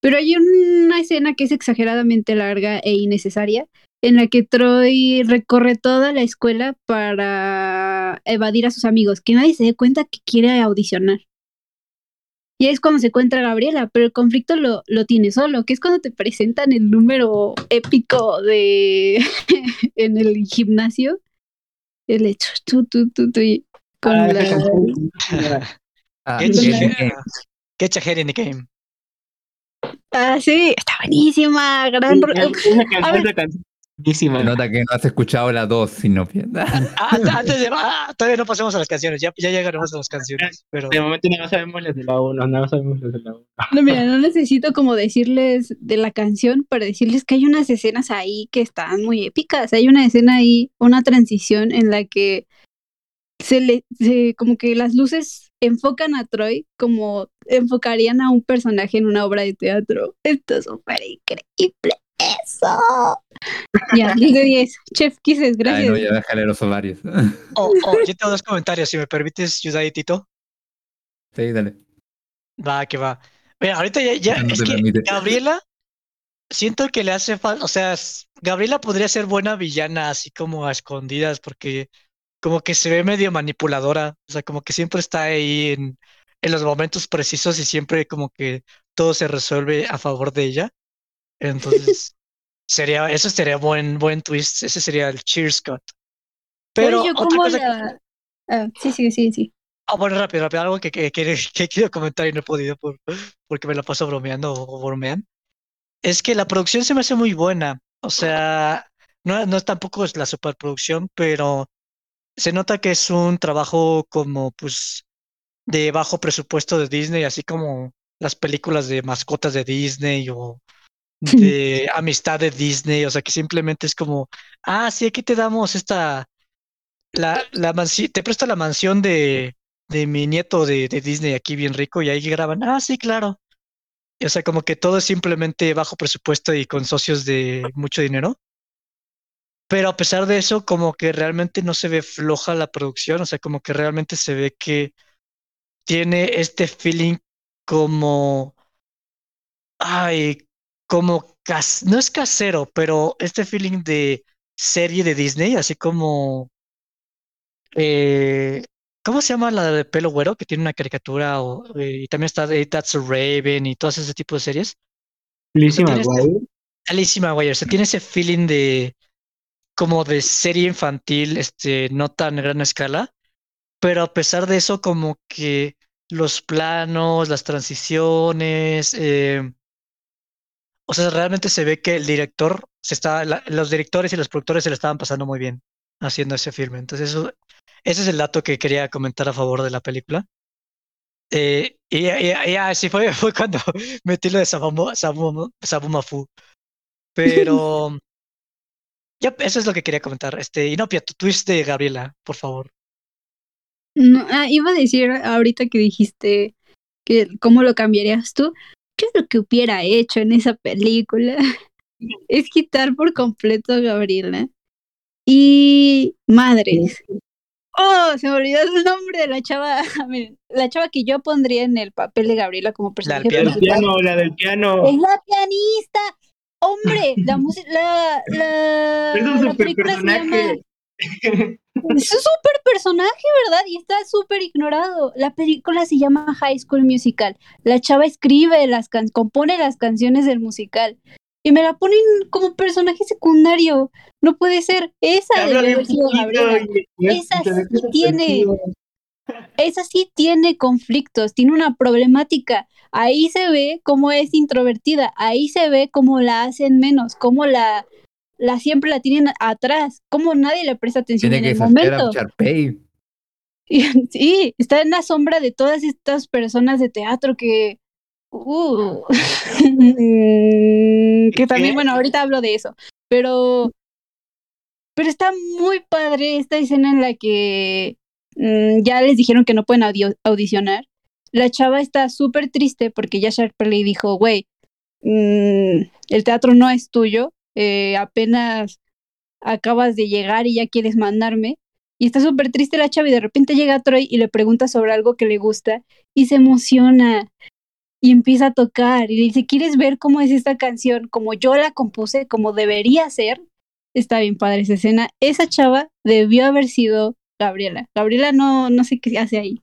Pero hay una escena que es exageradamente larga e innecesaria, en la que Troy recorre toda la escuela para evadir a sus amigos, que nadie se dé cuenta que quiere audicionar. Y es cuando se encuentra Gabriela, pero el conflicto lo, lo tiene solo, que es cuando te presentan el número épico de en el gimnasio. El hecho, tú, tú, tú, tú, con la... in the game. Ah, sí, está buenísima, gran... ro- Esa canción, esa canción. Buenísima. Se nota que no has escuchado la 2, sino Ah, antes- de, ah, todavía no pasemos a las canciones, ya, ya llegaremos a las canciones. Pero De momento no sabemos las de la 1, no sabemos las de la 1. No, mira, no necesito como decirles de la canción para decirles que hay unas escenas ahí que están muy épicas. Hay una escena ahí, una transición en la que se le, se, como que las luces enfocan a Troy como enfocarían a un personaje en una obra de teatro. Esto es súper increíble. Eso. Ya, 10 de 10. Chef Kisses, Ay, gracias. no, ya déjale los ovarios. Oh, oh, yo tengo dos comentarios, si me permites, Yudai y Tito. Sí, dale. Va, que va. Mira, ahorita ya, ya- No es que permite. Gabriela, siento que le hace falta, o sea, Gabriela podría ser buena villana, así como a escondidas, porque como que se ve medio manipuladora, o sea, como que siempre está ahí en, en los momentos precisos y siempre como que todo se resuelve a favor de ella. Entonces, sería, eso sería buen, buen twist, ese sería el cheers cut. Pero ¿Sabes yo otra cosa que- la... Ah, sí, sí, sí, sí. Ah, bueno, rápido, rápido, algo que, que, que, que quiero comentar y no he podido por, porque me la paso bromeando o bromean. Es que la producción se me hace muy buena. O sea, no, no es tampoco es la superproducción, pero se nota que es un trabajo como, pues, de bajo presupuesto de Disney, así como las películas de mascotas de Disney o de amistad de Disney. O sea, que simplemente es como, ah, sí, aquí te damos esta, la, la mansi- te presto la mansión de, de mi nieto de, de Disney aquí bien rico y ahí graban, ah, sí, claro. Y, o sea, como que todo es simplemente bajo presupuesto y con socios de mucho dinero. Pero a pesar de eso, como que realmente no se ve floja la producción, o sea, como que realmente se ve que tiene este feeling como, ay, como, cas- no es casero, pero este feeling de serie de Disney, así como, eh, ¿cómo se llama la de pelo güero? Que tiene una caricatura, o, eh, y también está de That's a Raven y todo ese tipo de series. Lizzie ¿Tienes- McGuire. McGuire, o sea, tiene ese feeling de como de serie infantil, este, no tan gran escala, pero a pesar de eso, como que los planos, las transiciones, eh, o sea, realmente se ve que el director se está, la- los directores y los productores se le estaban pasando muy bien haciendo ese filme. Entonces, eso, ese es el dato que quería comentar a favor de la película. Eh, y, y- y así fue, fue cuando metí lo de Sabumo- Sabumo- Sabumafu. Pero ya, eso es lo que quería comentar. Este, Inopia, tu twist de Gabriela, por favor. No, ah, iba a decir ahorita que dijiste que cómo lo cambiarías tú. ¿Qué es lo que hubiera hecho en esa película? Es quitar por completo a Gabriela. Y madres. Oh, se me olvidó el nombre de la chava. La chava que yo pondría en el papel de Gabriela como personaje La del piano, la del piano. Es la pianista. Hombre, la música, la, la, Es un la super película se llama es un súper personaje, ¿verdad? Y está súper ignorado. La película se llama High School Musical. La chava escribe las can compone las canciones del musical. Y me la ponen como personaje secundario. No puede ser. Esa y- Esa sí tiene-. Esa sí tiene conflictos, tiene una problemática. Ahí se ve cómo es introvertida. Ahí se ve cómo la hacen menos, cómo la, la siempre la tienen atrás, cómo nadie le presta atención Tiene en que el momento. Y- Sí, está en la sombra de todas estas personas de teatro que. uh, que también, bueno, ahorita hablo de eso. Pero. Pero está muy padre esta escena en la que mm, ya les dijeron que no pueden audicionar. La chava está súper triste porque ya Sharpay dijo, güey, mm, el teatro no es tuyo, eh, apenas acabas de llegar y ya quieres mandarme. Y está súper triste la chava y de repente llega Troy y le pregunta sobre algo que le gusta y se emociona y empieza a tocar y le dice, ¿quieres ver cómo es esta canción? Como yo la compuse, como debería ser. está bien padre esa escena. Esa chava debió haber sido Gabriela. Gabriela no, no sé qué hace ahí.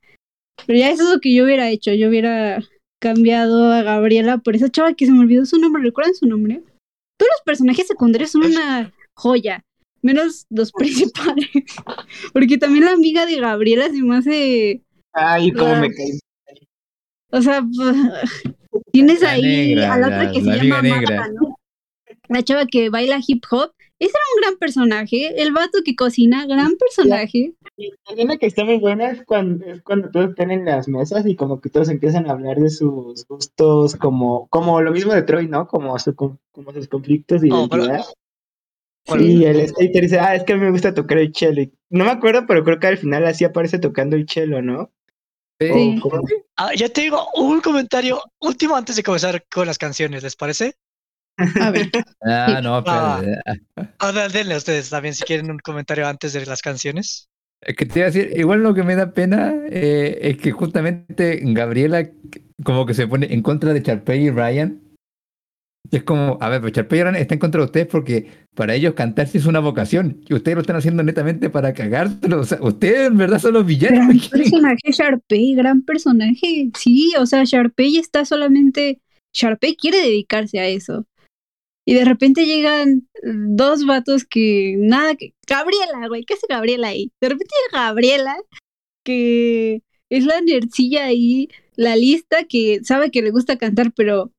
Pero ya eso es lo que yo hubiera hecho. Yo hubiera cambiado a Gabriela por esa chava que se me olvidó su nombre. ¿Recuerdan su nombre? Todos los personajes secundarios son una joya. Menos los principales. Porque también la amiga de Gabriela se me hace. Ay, cómo me caí. O sea, tienes La ahí negra, a la otra que se la llama ¿no? La chava que baila hip hop. Ese era un gran personaje. El vato que cocina, gran personaje. La escena que está muy buena es cuando, es cuando todos están en las mesas y como que todos empiezan a hablar de sus gustos, como, como lo mismo de Troy, ¿no? Como, su, como sus conflictos de Oh, pero- identidad. Bueno, Y el skater dice, ah, es que a mí me gusta tocar el cello. Y no me acuerdo, pero creo que al final así aparece tocando el cello, ¿no? Sí. Ah, ya te digo un comentario último antes de comenzar con las canciones, ¿les parece? A ver. Ah, no, espérate. Ah, denle ustedes también si quieren un comentario antes de las canciones. Es que te iba a decir, igual lo que me da pena eh, es que justamente Gabriela como que se pone en contra de Charpey y Ryan. Y es como, a ver, pero Charpey y Ryan están en contra de ustedes porque para ellos cantar sí es una vocación. Y ustedes lo están haciendo netamente para cagárselo. O sea, ustedes en verdad son los villanos. Gran personaje Sharpay, gran personaje. Sí, o sea, Sharpay está solamente. Sharpay quiere dedicarse a eso. Y de repente llegan dos vatos que nada que. Gabriela, güey, ¿qué hace Gabriela ahí? De repente llega Gabriela, que es la nerdcilla ahí, la lista que sabe que le gusta cantar, pero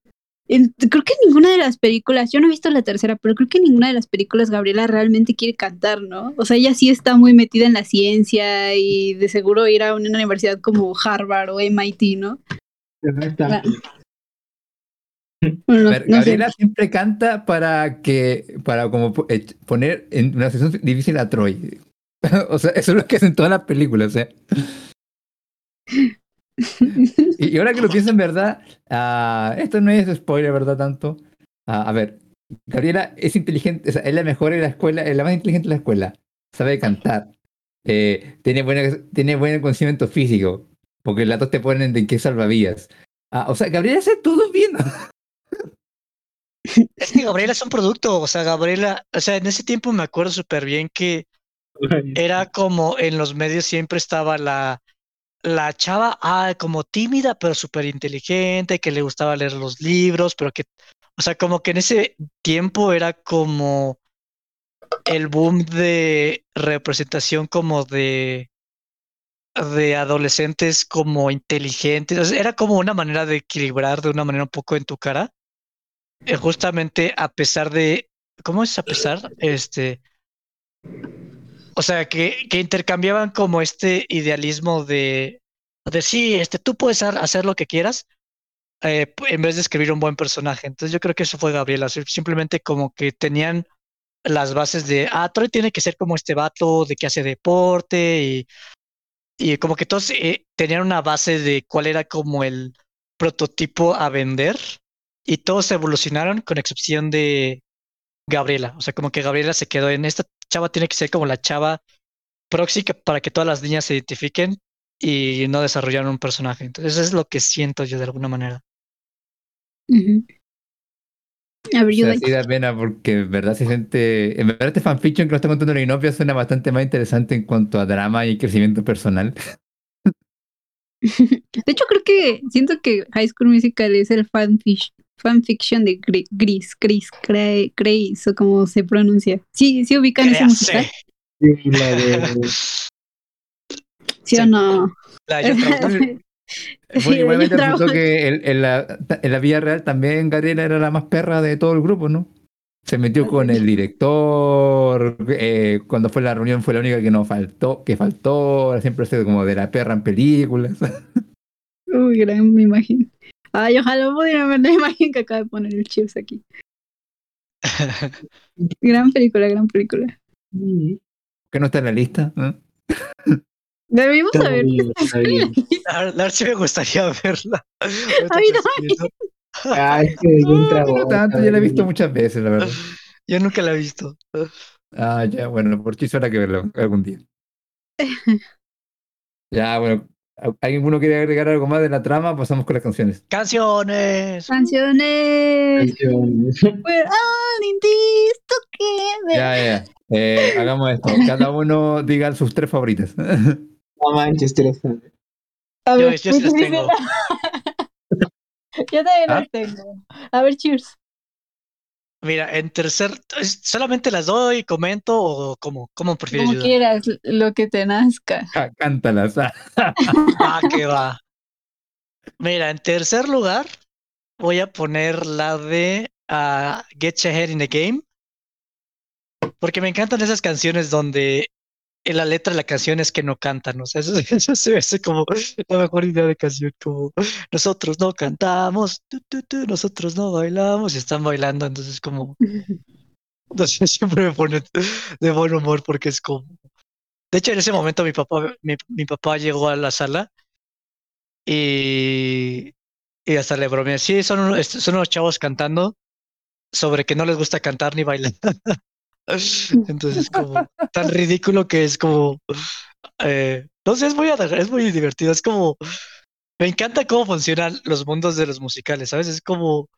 en- creo que en ninguna de las películas, yo no he visto la tercera, pero creo que en ninguna de las películas Gabriela realmente quiere cantar, ¿no? O sea, ella sí está muy metida en la ciencia y de seguro ir a una universidad como Harvard o MIT, ¿no? Bastante. Bueno, A no- ver, no sé. Gabriela siempre canta para que, para como eh, poner en una situación difícil a Troy. o sea, eso es lo que hacen todas las películas, o sea. Y, ahora que lo pienso en verdad, ah, esto no es spoiler, ¿verdad? Tanto. Ah, a ver, Gabriela es inteligente, o sea, es la mejor en la escuela, es la más inteligente de la escuela. Sabe cantar. eh, tiene, buena, tiene buen conocimiento físico. Porque las dos te ponen de qué salvavidas. Ah, o sea, Gabriela hace todo bien. Es que Gabriela es un producto, o sea, Gabriela, o sea, en ese tiempo me acuerdo súper bien que era como en los medios siempre estaba la, la chava, ah, como tímida, pero súper inteligente, que le gustaba leer los libros, pero que, o sea, como que en ese tiempo era como el boom de representación como de de adolescentes como inteligentes, o sea, era como una manera de equilibrar de una manera un poco en tu cara. Eh, justamente a pesar de, ¿cómo es a pesar? Este, o sea, que, que intercambiaban como este idealismo de, de sí, este, tú puedes hacer lo que quieras, eh, en vez de escribir un buen personaje. Entonces yo creo que eso fue Gabriela, sim- simplemente como que tenían las bases de, ah, Troy tiene que ser como este vato de que hace deporte y, y como que todos eh, tenían una base de cuál era como el prototipo a vender y todos evolucionaron con excepción de Gabriela. O sea, como que Gabriela se quedó en esta chava tiene que ser como la chava proxy que- para que todas las niñas se identifiquen y no desarrollaron un personaje. Entonces eso es lo que siento yo de alguna manera. Ujú. A ver, O sea, sí da pena porque en verdad se siente. En verdad, este fanfiction que nos está contando la Inopia suena bastante más interesante en cuanto a drama y crecimiento personal. De hecho, creo que siento que High School Musical es el fanfic- fanfiction de Gri- Gris, Gris, Grace, o como se pronuncia. Sí, sí ubican ese musical. Sí, la de... ¿Sí o no? La Sí, Bueno, igualmente resultó que en, en la, en la vida real también Gabriela era la más perra de todo el grupo, ¿no? Se metió con el director, eh, cuando fue la reunión fue la única que nos faltó, que faltó, siempre ha sido como de la perra en películas. Uy, gran imagen. Ay, ojalá pudieran ver la imagen que acaba de poner el Chips aquí. Gran película, gran película. Sí, ¿Qué no está en la lista? Debimos saber que. La la sí me gustaría verla. A mí que viendo. Ay, que bien no tanto, ya la he visto muchas veces, la verdad. Yo nunca la he visto. Ah, ya, bueno, por chiste habrá que verlo algún día. Ya, bueno, ¿alguien quiere agregar algo más de la trama? Pasamos con las canciones. Canciones. canciones. Canciones. We're all in this Ya, ya. Eh, hagamos esto. Cada uno diga sus tres favoritas. No manches, tres. A Yo, yo sí las pues, tengo. Yo también ¿Ah? las tengo. A ver, cheers. Mira, en tercer, ¿es- ¿solamente las doy, comento o cómo? ¿Cómo prefieres Como ayudar? quieras, lo que te nazca. Ja, Cántalas. ah. Ah, que va. Mira, en tercer lugar voy a poner la de ah, Get Your Head in the Game. Porque me encantan esas canciones donde en la letra de la canción es que no cantan. O sea, eso, eso hace como la mejor idea de canción. Como nosotros no cantamos, tu, tu, tu, nosotros no bailamos y están bailando. Entonces, como, no sé, siempre me pone de buen humor porque es como. De hecho, en ese momento mi papá, mi, mi papá llegó a la sala y, y hasta le bromeé. Sí, son, unos- son unos chavos cantando sobre que no les gusta cantar ni bailar. Entonces, como tan ridículo que es como. eh, no sé, es muy, es muy divertido. Es como. Me encanta cómo funcionan los mundos de los musicales, ¿sabes? Es como.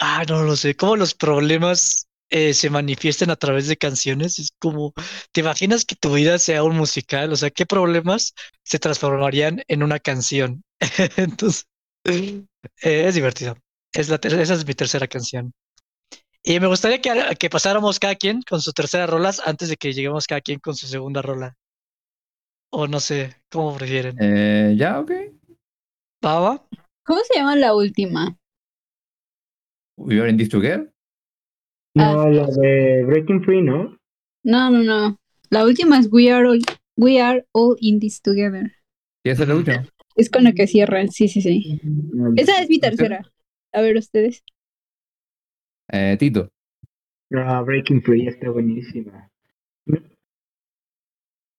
Ah, no lo sé, cómo los problemas eh, se manifiestan a través de canciones. Es como. ¿Te imaginas que tu vida sea un musical? O sea, ¿qué problemas se transformarían en una canción? Entonces, eh, es divertido. Es la esa es mi tercera canción. Y me gustaría que, que pasáramos cada quien con sus terceras rolas antes de que lleguemos cada quien con su segunda rola. O no sé, ¿cómo prefieren? Eh, ya, ok. ¿Va, va? ¿Cómo se llama la última? We are in this together. No, la de Breaking Free, ¿no? No, no, no. La última es We Are All, We Are All in This Together. ¿Y esa es la última? Es con la que cierran, sí, sí, sí. No, Esa es mi tercera. A ver, ustedes. Eh, Tito. No, Breaking Free está buenísima.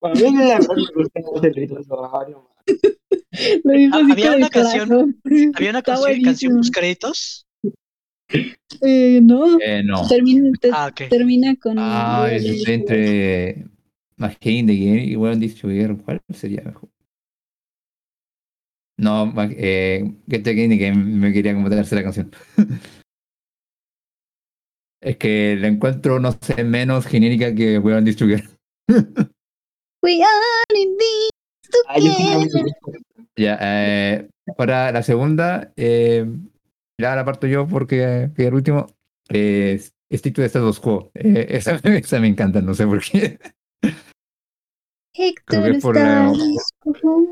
A mí la verdad me gusta más el ritmo suave, Lo dijo Ah, había el una canción-. ¿Había una canción, canción post créditos? Eh, no. Eh, no. Termina, te- Ah, termina con. Ah, This Together. entre Magin de Game y This Together. ¿Cuál sería mejor? No, eh, Get the Game Game me quería como tercera canción. es que la encuentro, no sé, menos genérica que Well This Together. We are in this la together. Ya, eh, para la segunda, eh, ya la parto yo porque que el último es Stick to the Status Quo. Eh, esa, esa me encanta, no sé por qué. Creo que por la-.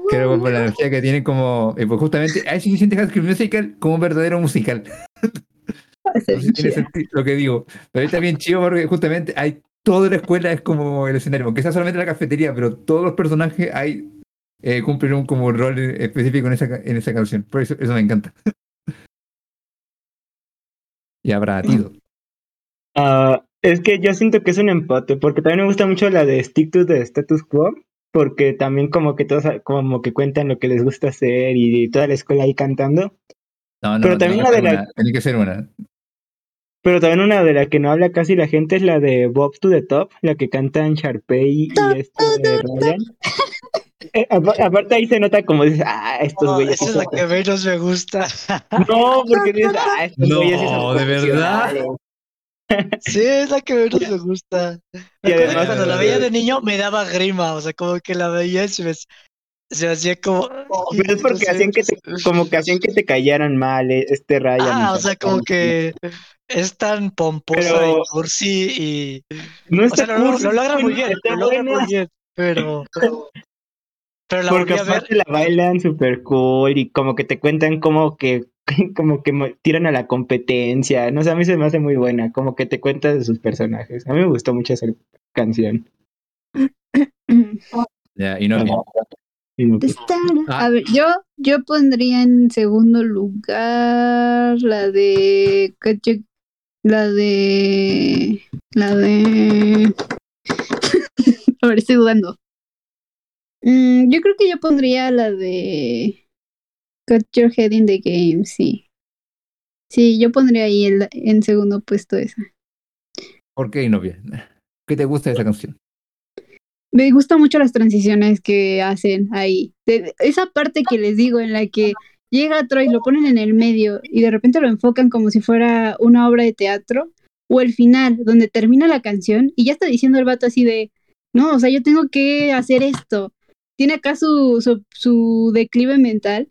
Creo que por la energía que tienen como, eh, pues justamente, sí siente High School Musical como un verdadero musical. Tiene sentido lo que digo. Pero está bien chido porque justamente hay toda la escuela es como el escenario, aunque sea solamente la cafetería, pero todos los personajes hay eh, cumplen un como rol específico en esa, ca- en esa canción. Por eso, eso me encanta. y habrá Tito. Ah, es que yo siento que es un empate, porque también me gusta mucho la de Stick to the Status Quo, porque también como que todos como que cuentan lo que les gusta hacer y toda la escuela ahí cantando. No, no, Pero no, también la de la- una, tiene que ser una. Pero también una de la que no habla casi la gente es la de Bob to the Top, la que cantan Sharpay y este de Ryan. Eh, apa- aparte ahí se nota como dices, ah, estos No, güeyes. esa sí es la que menos me gusta. No, porque dices, ah, estos No, güeyes son ¿de verdad? Sí, es la que menos me gusta. Me Y acuerdo que además- cuando la veía de niño me daba grima, o sea, como que la veía y se me, se hacía como... Pero es no porque sé. hacían que te, como que hacían que te callaran mal eh, este Ryan. Ah, o sea, Sharpay. como que es tan pomposa Pero- y cursi y... No O está sea, lo, cursi, lo logra muy bien, lo logra buena. muy bien, pero... Pero la Porque volví a ver aparte la bailan super cool y como que te cuentan como que como que tiran a la competencia. No sé, a mí se me hace muy buena, como que te cuenta de sus personajes. A mí me gustó mucho esa canción. Ya, y no Ah. A ver, yo, yo pondría en segundo lugar la de la de la de a ver, estoy dudando. Mm, yo creo que yo pondría la de Cut Your Head in the Game, sí. Sí, yo pondría ahí el- en segundo puesto esa. ¿Por qué y no bien? ¿Qué te gusta de esa canción? Me gustan mucho las transiciones que hacen ahí. De- esa parte que les digo en la que llega Troy, lo ponen en el medio y de repente lo enfocan como si fuera una obra de teatro. o el final, donde termina la canción y ya está diciendo el vato así de, no, o sea, yo tengo que hacer esto. Tiene acá su, su, su declive mental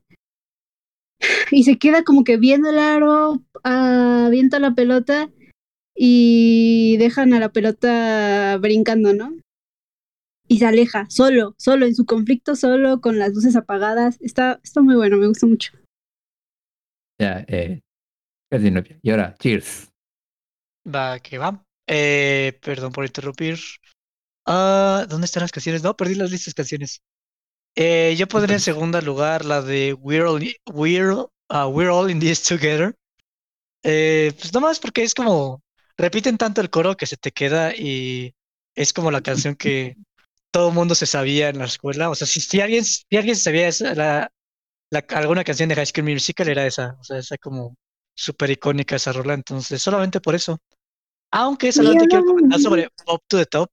y se queda como que viendo el aro, avienta la pelota y dejan a la pelota brincando, ¿no? Y se aleja, solo, solo, en su conflicto, solo, con las luces apagadas. Está, está muy bueno, me gusta mucho. Ya, eh. casi no, Y ahora, cheers. Va, que va. Eh, perdón por interrumpir. Ah, ¿Dónde están las canciones? No, perdí las listas de canciones. Eh, yo pondría en segundo lugar la de We're All, We're, ah, We're All in This Together. Eh, pues nomás porque es como. Repiten tanto el coro que se te queda y es como la canción que todo el mundo se sabía en la escuela. O sea, si, si alguien, si alguien se sabía esa, la, la, alguna canción de High School Musical era esa. O sea, esa como súper icónica esa rola. Entonces, solamente por eso. Aunque solamente quiero comentar sobre Up to the Top,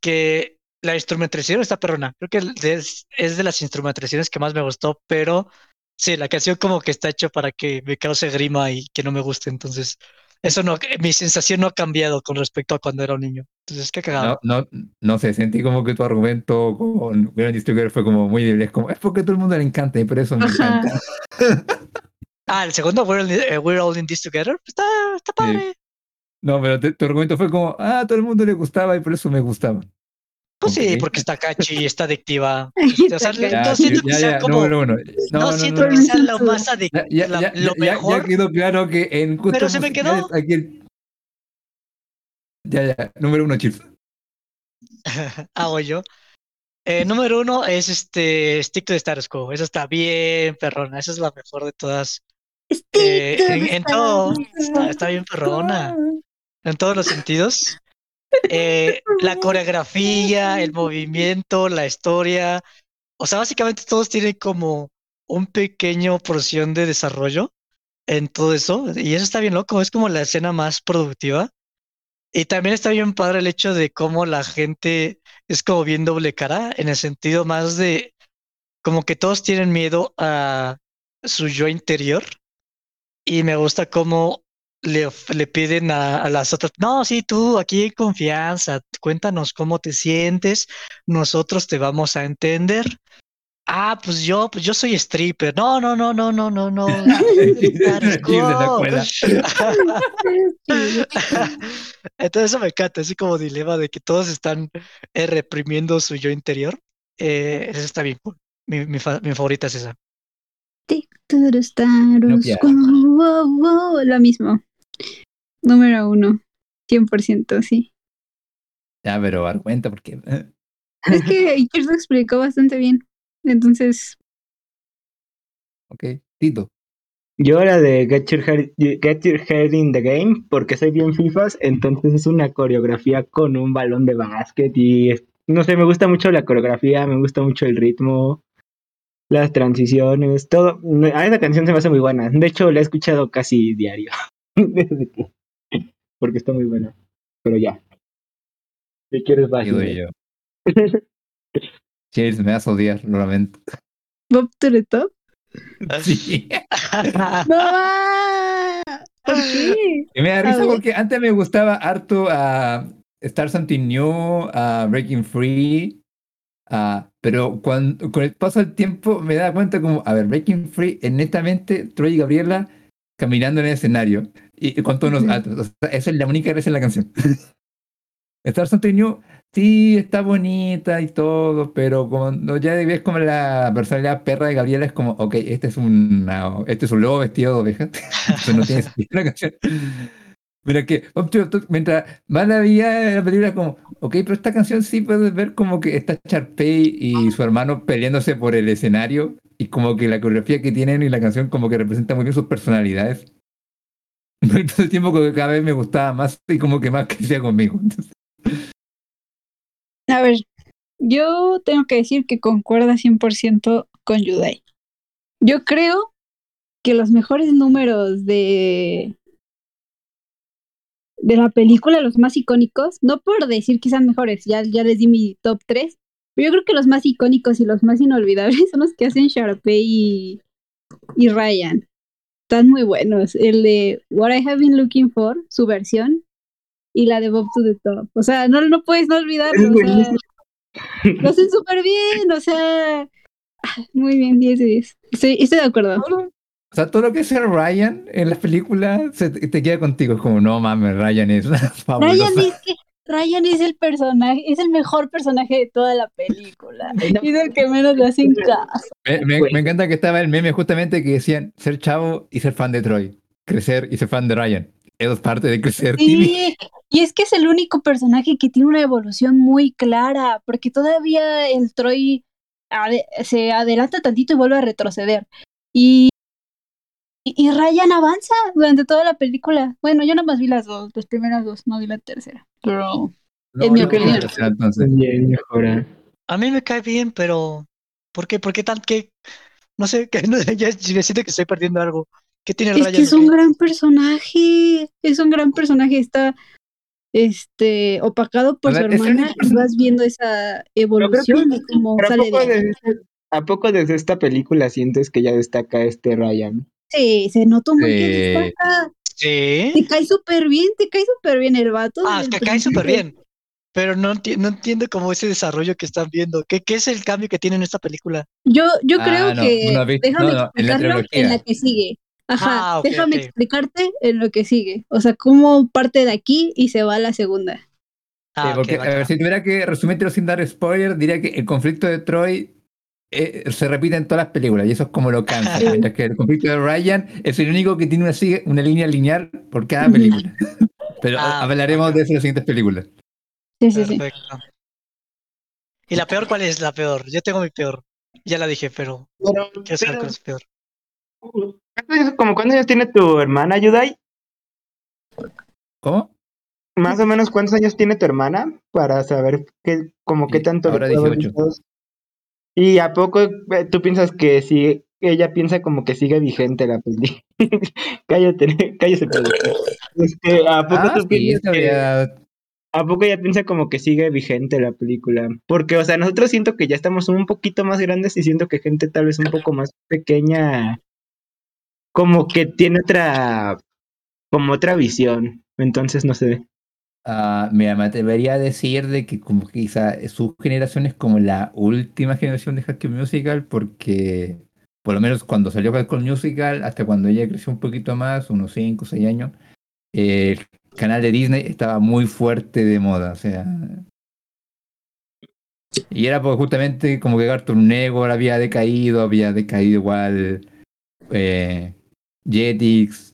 que la instrumentación está perrona. Creo que es, es, de las instrumentaciones que más me gustó, pero sí, la canción como que está hecha para que me cause grima y que no me guste. Entonces, eso no, mi sensación no ha cambiado con respecto a cuando era un niño. Entonces, qué cagado. No, no, no sé, sentí como que tu argumento con Grand Distributor fue como muy débil. Es como, es porque a todo el mundo le encanta y por eso me encanta. ah, el segundo, We're, We're, All in This Together, está, está padre. Sí. No, pero te, tu argumento fue como, ah, a todo el mundo le gustaba y por eso me gustaba. Pues sí, porque está catchy, está adictiva. O sea, ya, no siento que sea como. No, no, no, no siento que sea lo más adictivo. Lo mejor. Ya, quedó claro que en Pero se me quedó. Aquí... Ya, ya. Número uno, Chips. Hago yo. Eh, número uno es este Stick to the Status Quo. Esa está bien perrona. Esa es la mejor de todas. Eh, en, en todo. Está, está bien perrona. En todos los sentidos. Eh, la coreografía, el movimiento, la historia. O sea, básicamente todos tienen como un pequeño porción de desarrollo en todo eso. Y eso está bien loco, es como la escena más productiva. Y también está bien padre el hecho de cómo la gente es como bien doble cara, en el sentido más de como que todos tienen miedo a su yo interior. Y me gusta cómo le, le piden a, a, las otras, no, sí, tú aquí hay confianza, cuéntanos cómo te sientes, nosotros te vamos a entender. Ah, pues yo, pues yo soy stripper. No, no, no, no, no, no, no. Entonces eso me encanta, así como dilema de que todos están eh, reprimiendo su yo interior. Eh, eso está bien. Mi, mi, mi favorita es esa. No, lo mismo. Número uno, 100%, sí. Ya, pero argumenta porque... Es que Iker lo explicó bastante bien. Entonces... Ok, Tito. Yo era de Get Your, Head, Get Your Head in the Game porque soy bien FIFAs, entonces es una coreografía con un balón de básquet y no sé, me gusta mucho la coreografía, me gusta mucho el ritmo, las transiciones, todo. A esa canción se me hace muy buena. De hecho, la he escuchado casi diario. porque está muy buena. Pero ya. Si quieres, vas. Digo yo. Cheers, me vas a odiar, lo lamento. ¿Bob to the top? Sí. ¡No! ¿Por qué? Y me da risa porque antes me gustaba harto a uh, Star Something New, a uh, Breaking Free, uh, pero cuando, con el paso del tiempo me da cuenta como, a ver, Breaking Free es netamente Troy y Gabriela caminando en el escenario y con tonos altos. O sea, esa es la única gracia en la canción. Star Something New, sí, está bonita y todo, pero cuando ya ves como la personalidad perra de Gabriela es como, ok, este es un, este es un lobo vestido de oveja. No tiene sentido la canción. Pero que, mientras va la de la película, como, ok, pero esta canción sí puedes ver como que está Charpey y su hermano peleándose por el escenario y como que la coreografía que tienen y la canción como que representa muy bien sus personalidades. Todo el tiempo que cada vez me gustaba más y como que más crecía conmigo. A ver, yo tengo que decir que concuerda 100% con Yudai. Yo creo que los mejores números de de la película, los más icónicos, no por decir que sean mejores, ya, ya les di mi top 3, pero yo creo que los más icónicos y los más inolvidables son los que hacen Sharpay y, y Ryan están muy buenos. El de What I Have Been Looking For, su versión, y la de Bob to the Top. O sea, no, no puedes no olvidarlo. O sea, lo hacen súper bien, o sea, ah, muy bien, 10 de 10. Estoy, estoy de acuerdo. O sea, todo lo que hace Ryan en las películas se te, te queda contigo. Es como, no mames, Ryan es fabuloso. Ryan es, que, Ryan es el personaje, es el mejor personaje de toda la película. Y es el que menos le hacen caso. Me, me- me encanta que estaba el meme justamente que decían ser chavo y ser fan de Troy. Crecer y ser fan de Ryan. Eso es parte de crecer. Sí, y es que es el único personaje que tiene una evolución muy clara, porque todavía el Troy se adelanta tantito y vuelve a retroceder. Y, y, y Ryan avanza durante toda la película. Bueno, yo nada más vi las dos, las primeras dos, no vi la tercera. Pero No, en mi que opinión. crecer, entonces. Bien, mejora. A mí me cae bien, pero ¿por qué? ¿Por qué tan que no sé, que no, ya me siento que estoy perdiendo algo? ¿Qué tiene Es Ryan? que es un gran personaje, es un gran personaje, está este opacado por su es el hermana y vas viendo esa evolución de cómo Pero ¿a sale de desde, ¿A poco desde esta película sientes que ya destaca este Ryan? Sí, se nota un buen que Sí. Sí. Te cae súper bien, te cae súper bien el vato. Ah, te cae súper bien. Pero no, enti- no entiendo como ese desarrollo que están viendo. ¿Qué, qué es el cambio que tiene en esta película? Yo, yo Ah, creo no, que no déjame no, no, en la explicarlo en la que sigue. Ajá, Ah, ok, déjame ok. explicarte en lo que sigue. O sea, cómo parte de aquí y se va a la segunda. Sí, Ah, ok, porque, va, a ver, si tuviera que resumírtelo sin dar spoiler, diría que el conflicto de Troy eh, se repite en todas las películas y eso es como lo cansa. Sí. Mientras que el conflicto de Ryan es el único que tiene una, línea lineal por cada película. Pero Ah, hablaremos de eso en las siguientes películas. Sí, sí, sí. Perfecto. ¿Y la peor cuál es? La peor. Yo tengo mi peor. Ya la dije, pero Pero, quiero saber pero, cuál es peor. ¿cuántos años- como cuántos años tiene tu hermana, Yudai? ¿Cómo? Más o menos cuántos años tiene tu hermana para saber qué, como qué Sí, tanto ahora puede haber 18. gustado. Y a poco eh, tú piensas que si ella piensa como que sigue vigente la peli. cállate, cállate, productor. Este, a poco Ah, tú sí, piensas que a poco ella piensa como que sigue vigente la película. Porque, o sea, nosotros siento que ya estamos un poquito más grandes y siento que gente tal vez un poco más pequeña como que tiene otra como otra visión. Entonces, no sé. Mira, me atrevería a decir de que como quizá su generación es como la última generación de High Musical porque por lo menos cuando salió High Musical hasta cuando ella creció un poquito más, unos 5 o 6 años, el canal de Disney estaba muy fuerte de moda, o sea... Y era porque justamente como que Cartoon Network había decaído, había decaído igual eh, Jetix,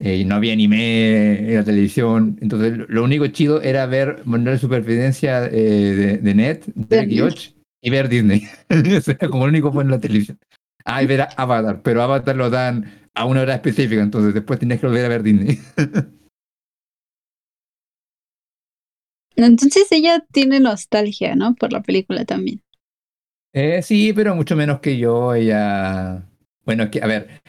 eh, y no había anime en la televisión. Entonces, lo- único chido era ver Manual de Supervivencia eh, de, de Net, de. George, y ver Disney. Como lo único bueno en la televisión. Ah, y ver a Avatar, pero Avatar lo dan a una hora específica, entonces después tenías que volver a ver Disney. Entonces ella tiene nostalgia, ¿no? Por la película también. Eh, sí, pero mucho menos que yo. Ella. Bueno, es que, a ver.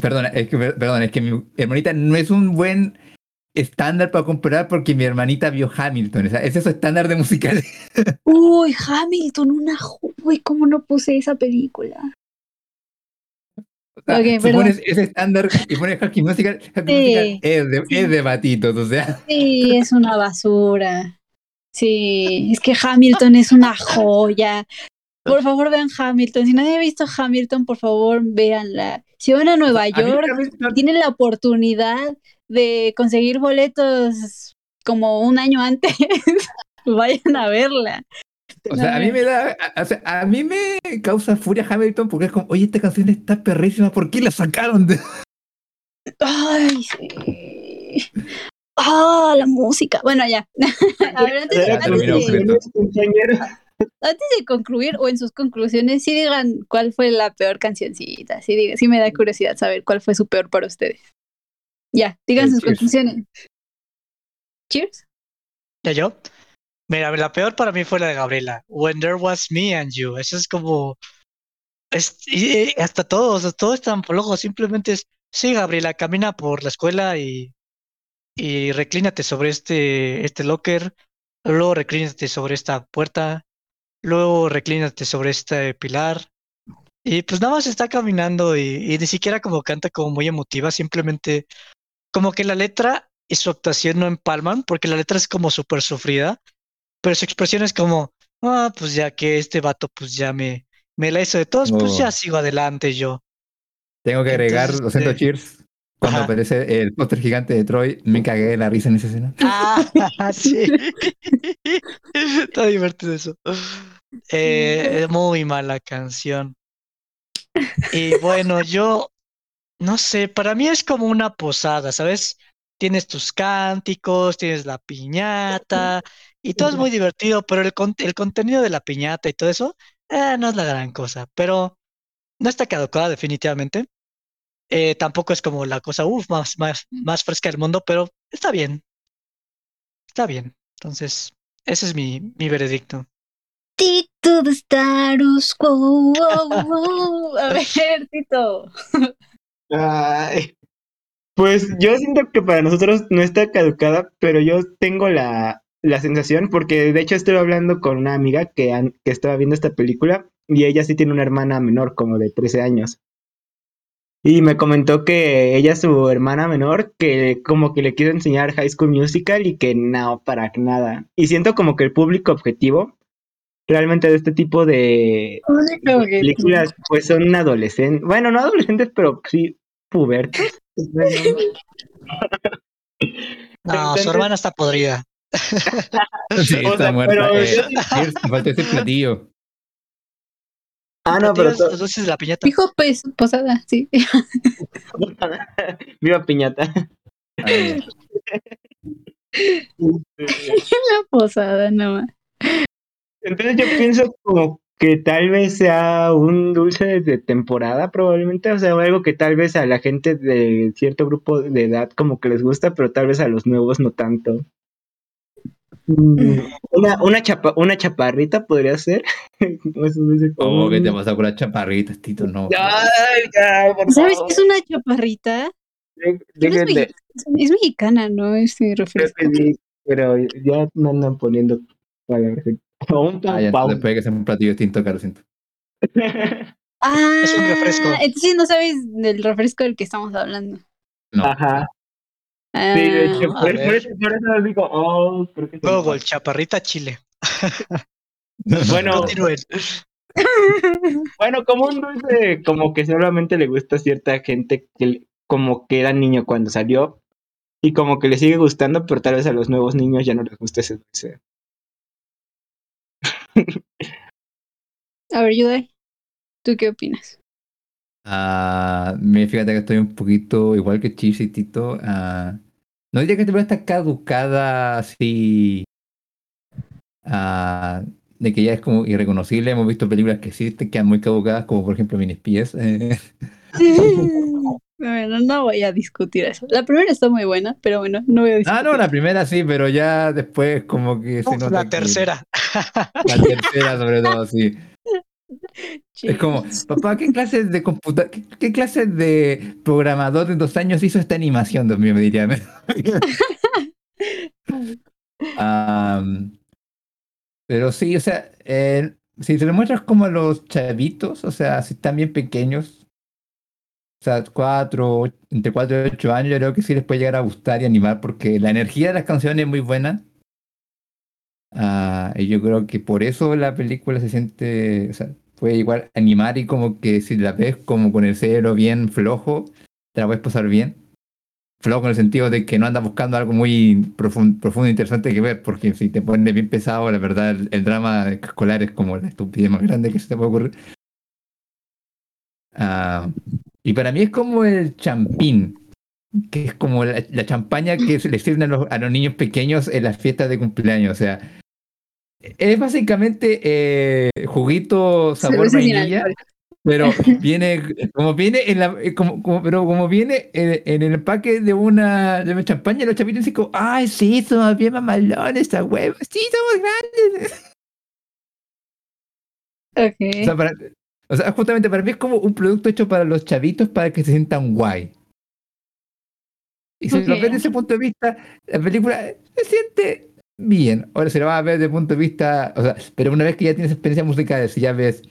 Perdona, es que, es que mi hermanita no es un buen estándar para comparar porque mi hermanita vio Hamilton. O sea, ese es su estándar de musicales. Uy, Hamilton, una... Uy, ¿cómo no puse esa película? O sea, si perdón. pones ese estándar y pones Musical, Sí. Musical es de, es de batitos, o sea. Sí, es una basura. Sí, es que Hamilton es una joya. Por favor, vean Hamilton. Si nadie ha visto Hamilton, por favor, véanla. Si van a Nueva A York, Hamilton- tienen la oportunidad de conseguir boletos como un año antes, vayan a verla. O sea, a mí me da, a, o sea, a mí me causa furia Hamilton porque es como, oye, esta canción está perrísima, ¿por qué la sacaron? de-?" Ay, sí. Ah, la música. Bueno, ya. A ver, antes, antes de. Antes de concluir o en sus conclusiones, sí digan cuál fue la peor cancioncita. Sí, diga, sí me da curiosidad saber cuál fue su peor para ustedes. Ya, digan Eh, sus cheers. conclusiones. Cheers. ¿Ya yo? Mira, la peor para mí fue la de Gabriela. When there was me and you. Eso es como. Es, y, y hasta todos, todo es tan flojo. Simplemente es. Sí, Gabriela, camina por la escuela y. Y reclínate sobre este, este locker. Luego reclínate sobre esta puerta. Luego reclínate sobre este pilar. Y pues nada más está caminando y, y ni siquiera como canta como muy emotiva, simplemente como que la letra y su actuación no empalman, porque la letra es como súper sufrida, pero su expresión es como, ah, pues ya que este vato pues ya me, me la hizo de todos, pues ya sigo adelante yo. Tengo que agregar, Entonces, lo siento, este, Cheers. Cuando Ajá. aparece el póster gigante de Troy, me cagué de la risa en esa escena. Ah, sí. Está divertido eso. Eh, muy mala canción. Y bueno, yo no sé, para mí es como una posada, ¿sabes? Tienes tus cánticos, tienes la piñata y todo es muy divertido, pero el, con- el contenido de la piñata y todo eso eh, no es la gran cosa, pero no está caducada definitivamente. Eh, tampoco es como la cosa uf, más, más, más fresca del mundo, pero está bien. Está bien. Entonces, ese es mi, mi veredicto. Tito de status. A ver, Tito. Ay, pues yo siento que para nosotros no está caducada, pero yo tengo la, la sensación, porque de hecho estuve hablando con una amiga que, que estaba viendo esta película y ella sí tiene una hermana menor, como de 13 años. Y me comentó que ella, su hermana menor, que como que le quiso enseñar High School Musical y que no, para nada. Y siento como que el público objetivo realmente de este tipo de, películas pues son adolescentes, bueno, no adolescentes, pero sí pubertos. No, Entonces- su hermana está podrida. Sí, O está sea, muerta. pero Eh, falta ese platillo. Ah, no, pero los dulces de la piñata. Dijo pues posada, sí. viva piñata. La posada, no más. Entonces yo pienso como que tal vez sea un dulce de temporada probablemente, o sea, algo que tal vez a la gente de cierto grupo de edad como que les gusta, pero tal vez a los nuevos no tanto. Mm, Una, una, chapa, una chaparrita podría ser. Como- Oh, ¿qué te pasa con las chaparritas, Tito? No. Ay, ya, por ¿Sabes qué es una chaparrita? De- es, de- mexicana, es mexicana, ¿no? Este que pero ya me andan poniendo palabras. O un Ah, ya, después que sea un platillo distinto, que lo siento. Ah, Es un refresco. Entonces no sabes del refresco del que estamos hablando. No. Ajá. Ah, Sí, de hecho, a por, eso, por eso digo, oh, ¿por qué se me Google, chaparrita chile. Bueno, bueno, como un dulce, como que solamente le gusta a cierta gente que como que era niño cuando salió y como que le sigue gustando, pero tal vez a los nuevos niños ya no les gusta ese dulce. A ver, Yudai, ¿tú qué opinas? Ah, me fíjate que estoy un poquito igual que Cheers y Tito. ah, no diría que esta película está caducada así. ah, de que ya es como irreconocible. Hemos visto películas que sí te quedan muy caducadas, como por ejemplo Minispies. eh. Bueno, no voy a discutir eso. La primera está muy buena, pero bueno, no voy a discutir. Ah, no, la primera sí, pero ya después como que se Uf, nota la que- tercera. La tercera, sobre todo, sí. Es como, papá, ¿qué clase de computa qué, qué clase de programador de dos años hizo esta animación? Mío, me diría. Am, pero sí, o sea, eh, si se lo muestras como a los chavitos, o sea, si están bien pequeños, o sea, cuatro, entre cuatro y ocho años, yo creo que sí les puede llegar a gustar y animar porque la energía de las canciones es muy buena. Ah, y yo creo que por eso la película se siente, o sea, puede igual animar y como que si la ves como con el cerebro bien flojo, te la puedes pasar bien. Flojo en el sentido de que no andas buscando algo muy profun- profundo e interesante que ver, porque si te pones bien pesado, la verdad, el, el drama escolar es como la estupidez más grande que se te puede ocurrir. Ah, y para mí es como el champín, que es como la, la champaña que se le sirven a los, a los niños pequeños en las fiestas de cumpleaños. O sea, es básicamente eh, juguito sabor vainilla, pero viene como viene en la eh, como, como- pero como viene en, en el empaque de una de una champaña, los chapitos dicen como, ay sí, somos bien mamalones, esta huevo, sí, somos grandes. Ok. O sea, para- o sea, justamente para mí es como un producto hecho para los chavitos para que se sientan guay. Y si lo ves desde ese punto de vista, la película se siente bien. Ahora se la va a ver desde el punto de vista, o sea, pero una vez que ya tienes experiencia musical, si ya ves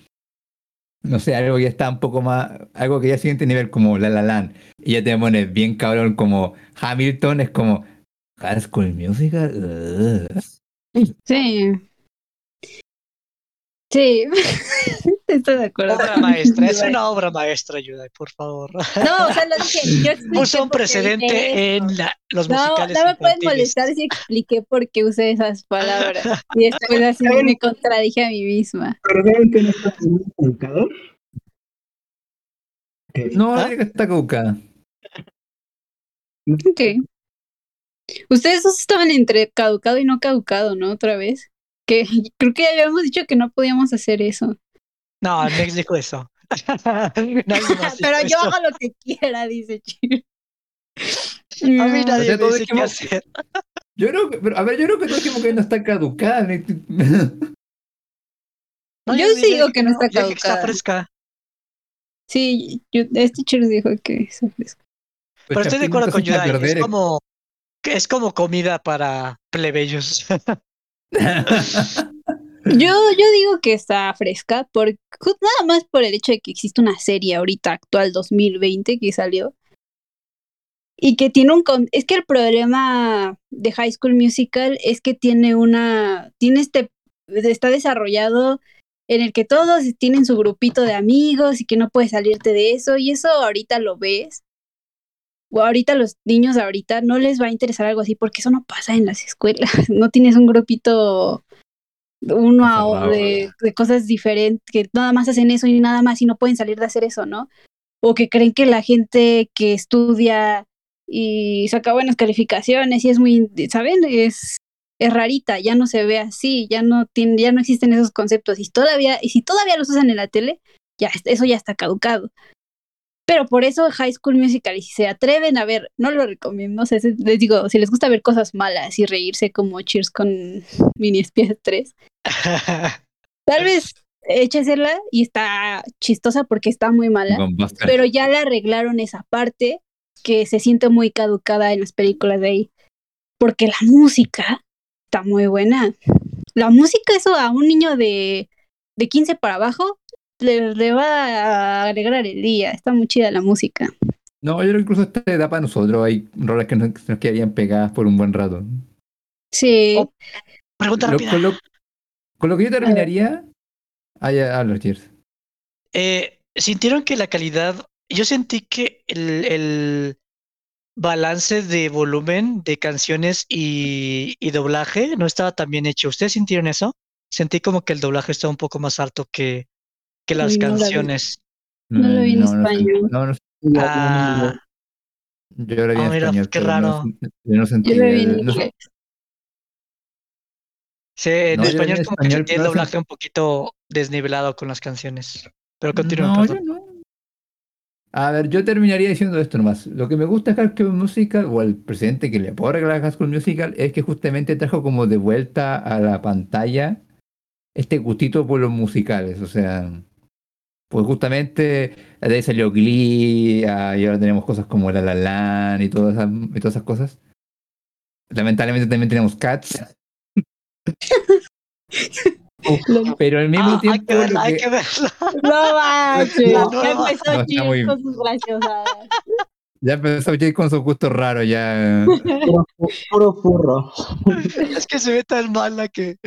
no sé, algo que ya está un poco más, algo que ya es siguiente nivel como La La Land, y ya te pones bien cabrón como Hamilton, es como High School Musical. ugh. Sí. Sí. Estoy de acuerdo. Obra maestra, es una obra maestra, Yudai, por favor. No, o sea, lo dije. Yo expliqué Puso un precedente en la- los No, musicales. no me pueden molestar si expliqué por qué usé esas palabras. Y después así me contradije a mí misma. ¿Pero saben que no está? Que- No, ¿Ah? está caducada. Ok. Ustedes dos estaban entre caducado y no caducado, ¿no? Otra vez. Que creo que ya habíamos dicho que no podíamos hacer eso. No, Nex dijo eso. Pero yo hago lo que quiera, dice Chir. A mí nadie me dice qué hacer. Yo creo que, pero, a ver, yo creo que dijimos que no está caducada. No, Yo sí digo que no está dije que está caducada. fresca. Sí, yo- este Chir dijo que eso es. Pero estoy de acuerdo con Yudai. Es perder. como, es como comida para plebeyos. Yo, yo digo que está fresca, por, nada más por el hecho de que existe una serie ahorita actual 2020 que salió. Y que tiene un... Es que el problema de High School Musical es que tiene una... Tiene este... Está desarrollado en el que todos tienen su grupito de amigos y que no puedes salirte de eso. Y eso ahorita lo ves. Ahorita los niños ahorita no les va a interesar algo así porque eso no pasa en las escuelas. No tienes un grupito uno a Encerrado, de, de cosas diferentes, que nada más hacen eso y nada más y no pueden salir de hacer eso, ¿no? O que creen que la gente que estudia y saca buenas calificaciones y es muy, ¿saben? Es, es rarita, ya no se ve así, ya no tiene, ya no existen esos conceptos y todavía, y si todavía los usan en la tele, ya es- eso ya está caducado. Pero por eso High School Musical, y si se atreven a ver, no lo recomiendo, o sea, se- les digo, si les gusta ver cosas malas y reírse como Cheers con Mini Espías 3, Tal vez échesela y está chistosa porque está muy mala, pero ya le arreglaron esa parte que se siente muy caducada en las películas de ahí. Porque la música está muy buena. La música, eso a un niño de, de 15 para abajo, le, le va a alegrar el día. Está muy chida la música. No, yo creo que incluso esta edad para nosotros hay rolas que nos, nos quedarían pegadas por un buen rato. Sí. Oh, Pregunta Lo- rápida. con, lo, con lo que yo terminaría. Ah, ya, habla, Cheers. Eh, ¿Sintieron que la calidad, yo sentí que el, el balance de volumen de canciones y, y doblaje no estaba tan bien hecho? ¿Ustedes sintieron eso? Sentí como que el doblaje estaba un poco más alto que, que las no canciones. No lo vi en no, español. No, no, Ah, yo lo vi Ah, en mira, español. qué pero no- raro. yo no sentí. Yo lo vi en no- inglés. sí, en español como que sentí el doblaje un poquito desnivelado con las canciones. Pero continúen, No, perdón. yo no. A ver, yo terminaría diciendo esto nomás. Lo que me gusta de High School Musical, o el presidente que le puedo regalar a High School Musical, es que justamente trajo como de vuelta a la pantalla este gustito por los musicales. O sea, pues justamente de ahí salió Glee, ah, y ahora tenemos cosas como La La Land y todas esas, y todas esas cosas. Lamentablemente también tenemos Cats. Pero al mismo Ah, hay tiempo que verla, lo hay que- que verla. No manches. No, ya no, empezó no, está Cheers muy- con sus graciosadas. ya empezó Jay con sus gustos raros ya. Puro, puro furro. Es que se ve tan mala que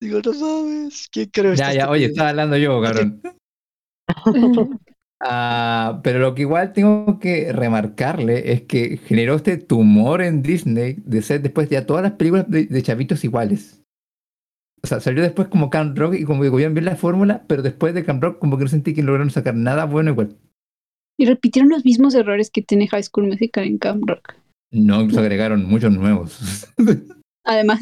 digo, no sabes. ¿Quién creo Ya, ya, oye, estaba hablando yo, cabrón. Ah, pero lo que igual tengo que remarcarle es que generó este tumor en Disney de ser después ya todas las películas de, de chavitos iguales. O sea, salió después como Camp Rock y como que cogieron bien la fórmula, pero después de Camp Rock como que no sentí que lograron sacar nada bueno igual. Y repitieron los mismos errores que tiene High School Musical en Camp Rock. No, incluso agregaron muchos nuevos. Además,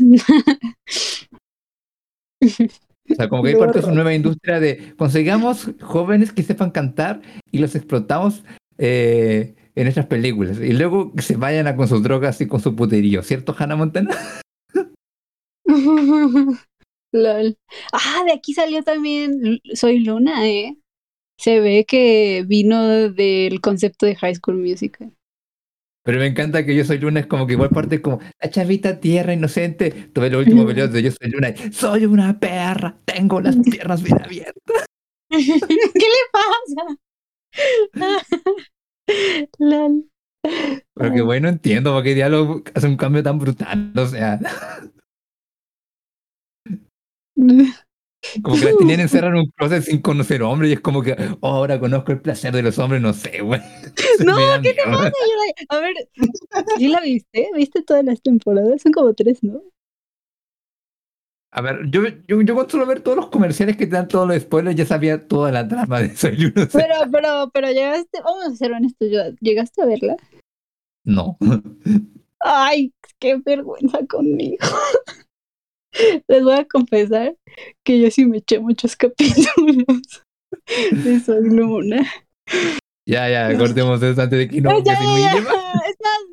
O sea, como que hay parte de su nueva industria de consigamos jóvenes que sepan cantar y los explotamos eh, en nuestras películas. Y luego que se vayan a con sus drogas y con su puterío, ¿cierto, Hannah Montana? lol. Ah, de aquí salió también Soy Luna, ¿eh? Se ve que vino del concepto de High School Musical. Pero me encanta que Yo Soy Luna es como que igual parte como la chavita tierra inocente. Tuve los últimos videos de Yo Soy Luna y soy una perra, tengo las piernas bien abiertas. ¿Qué le pasa? Lol. Porque bueno, entiendo por qué diálogo hace un cambio tan brutal. O sea, como que la tenían encerrada en un closet sin conocer hombres y es como que oh, ahora conozco el placer de los hombres, no sé, güey. No, ¿qué te pasa? A ver, ¿sí la viste? ¿Viste todas las temporadas? Son como tres, ¿no? A ver, yo, yo, yo con solo ver todos los comerciales que te dan todos los spoilers, ya sabía toda la trama de Soy Uno. Pero, pero, pero llegaste, vamos a ser honestos, yo- ¿llegaste a verla? No. Ay, qué vergüenza conmigo. Les voy a confesar que yo sí me eché muchos capítulos de Soy Luna. Ya, ya, cortemos eso antes de que no. ya, ya, me ya,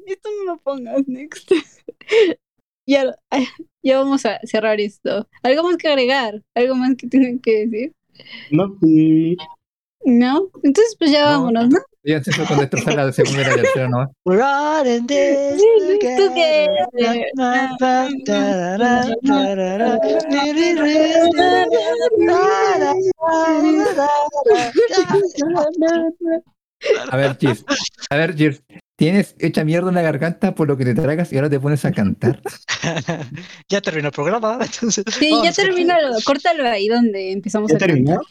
esto no lo pongas, next. ya, ya vamos a cerrar esto. ¿Algo más que agregar? ¿Algo más que tengan que decir? No, sí. ¿No? Entonces pues ya No. vámonos, ¿no? Ya se fue con destrozar la segunda y la tercera nomás. We're all in this Together. A ver, Cheers. A ver, Cheers. Tienes hecha mierda en la garganta por lo que te tragas y ahora te pones a cantar. ya terminó el programa, entonces. Sí, ya termínalo, córtalo ahí donde empezamos ¿Ya a cantar. terminó?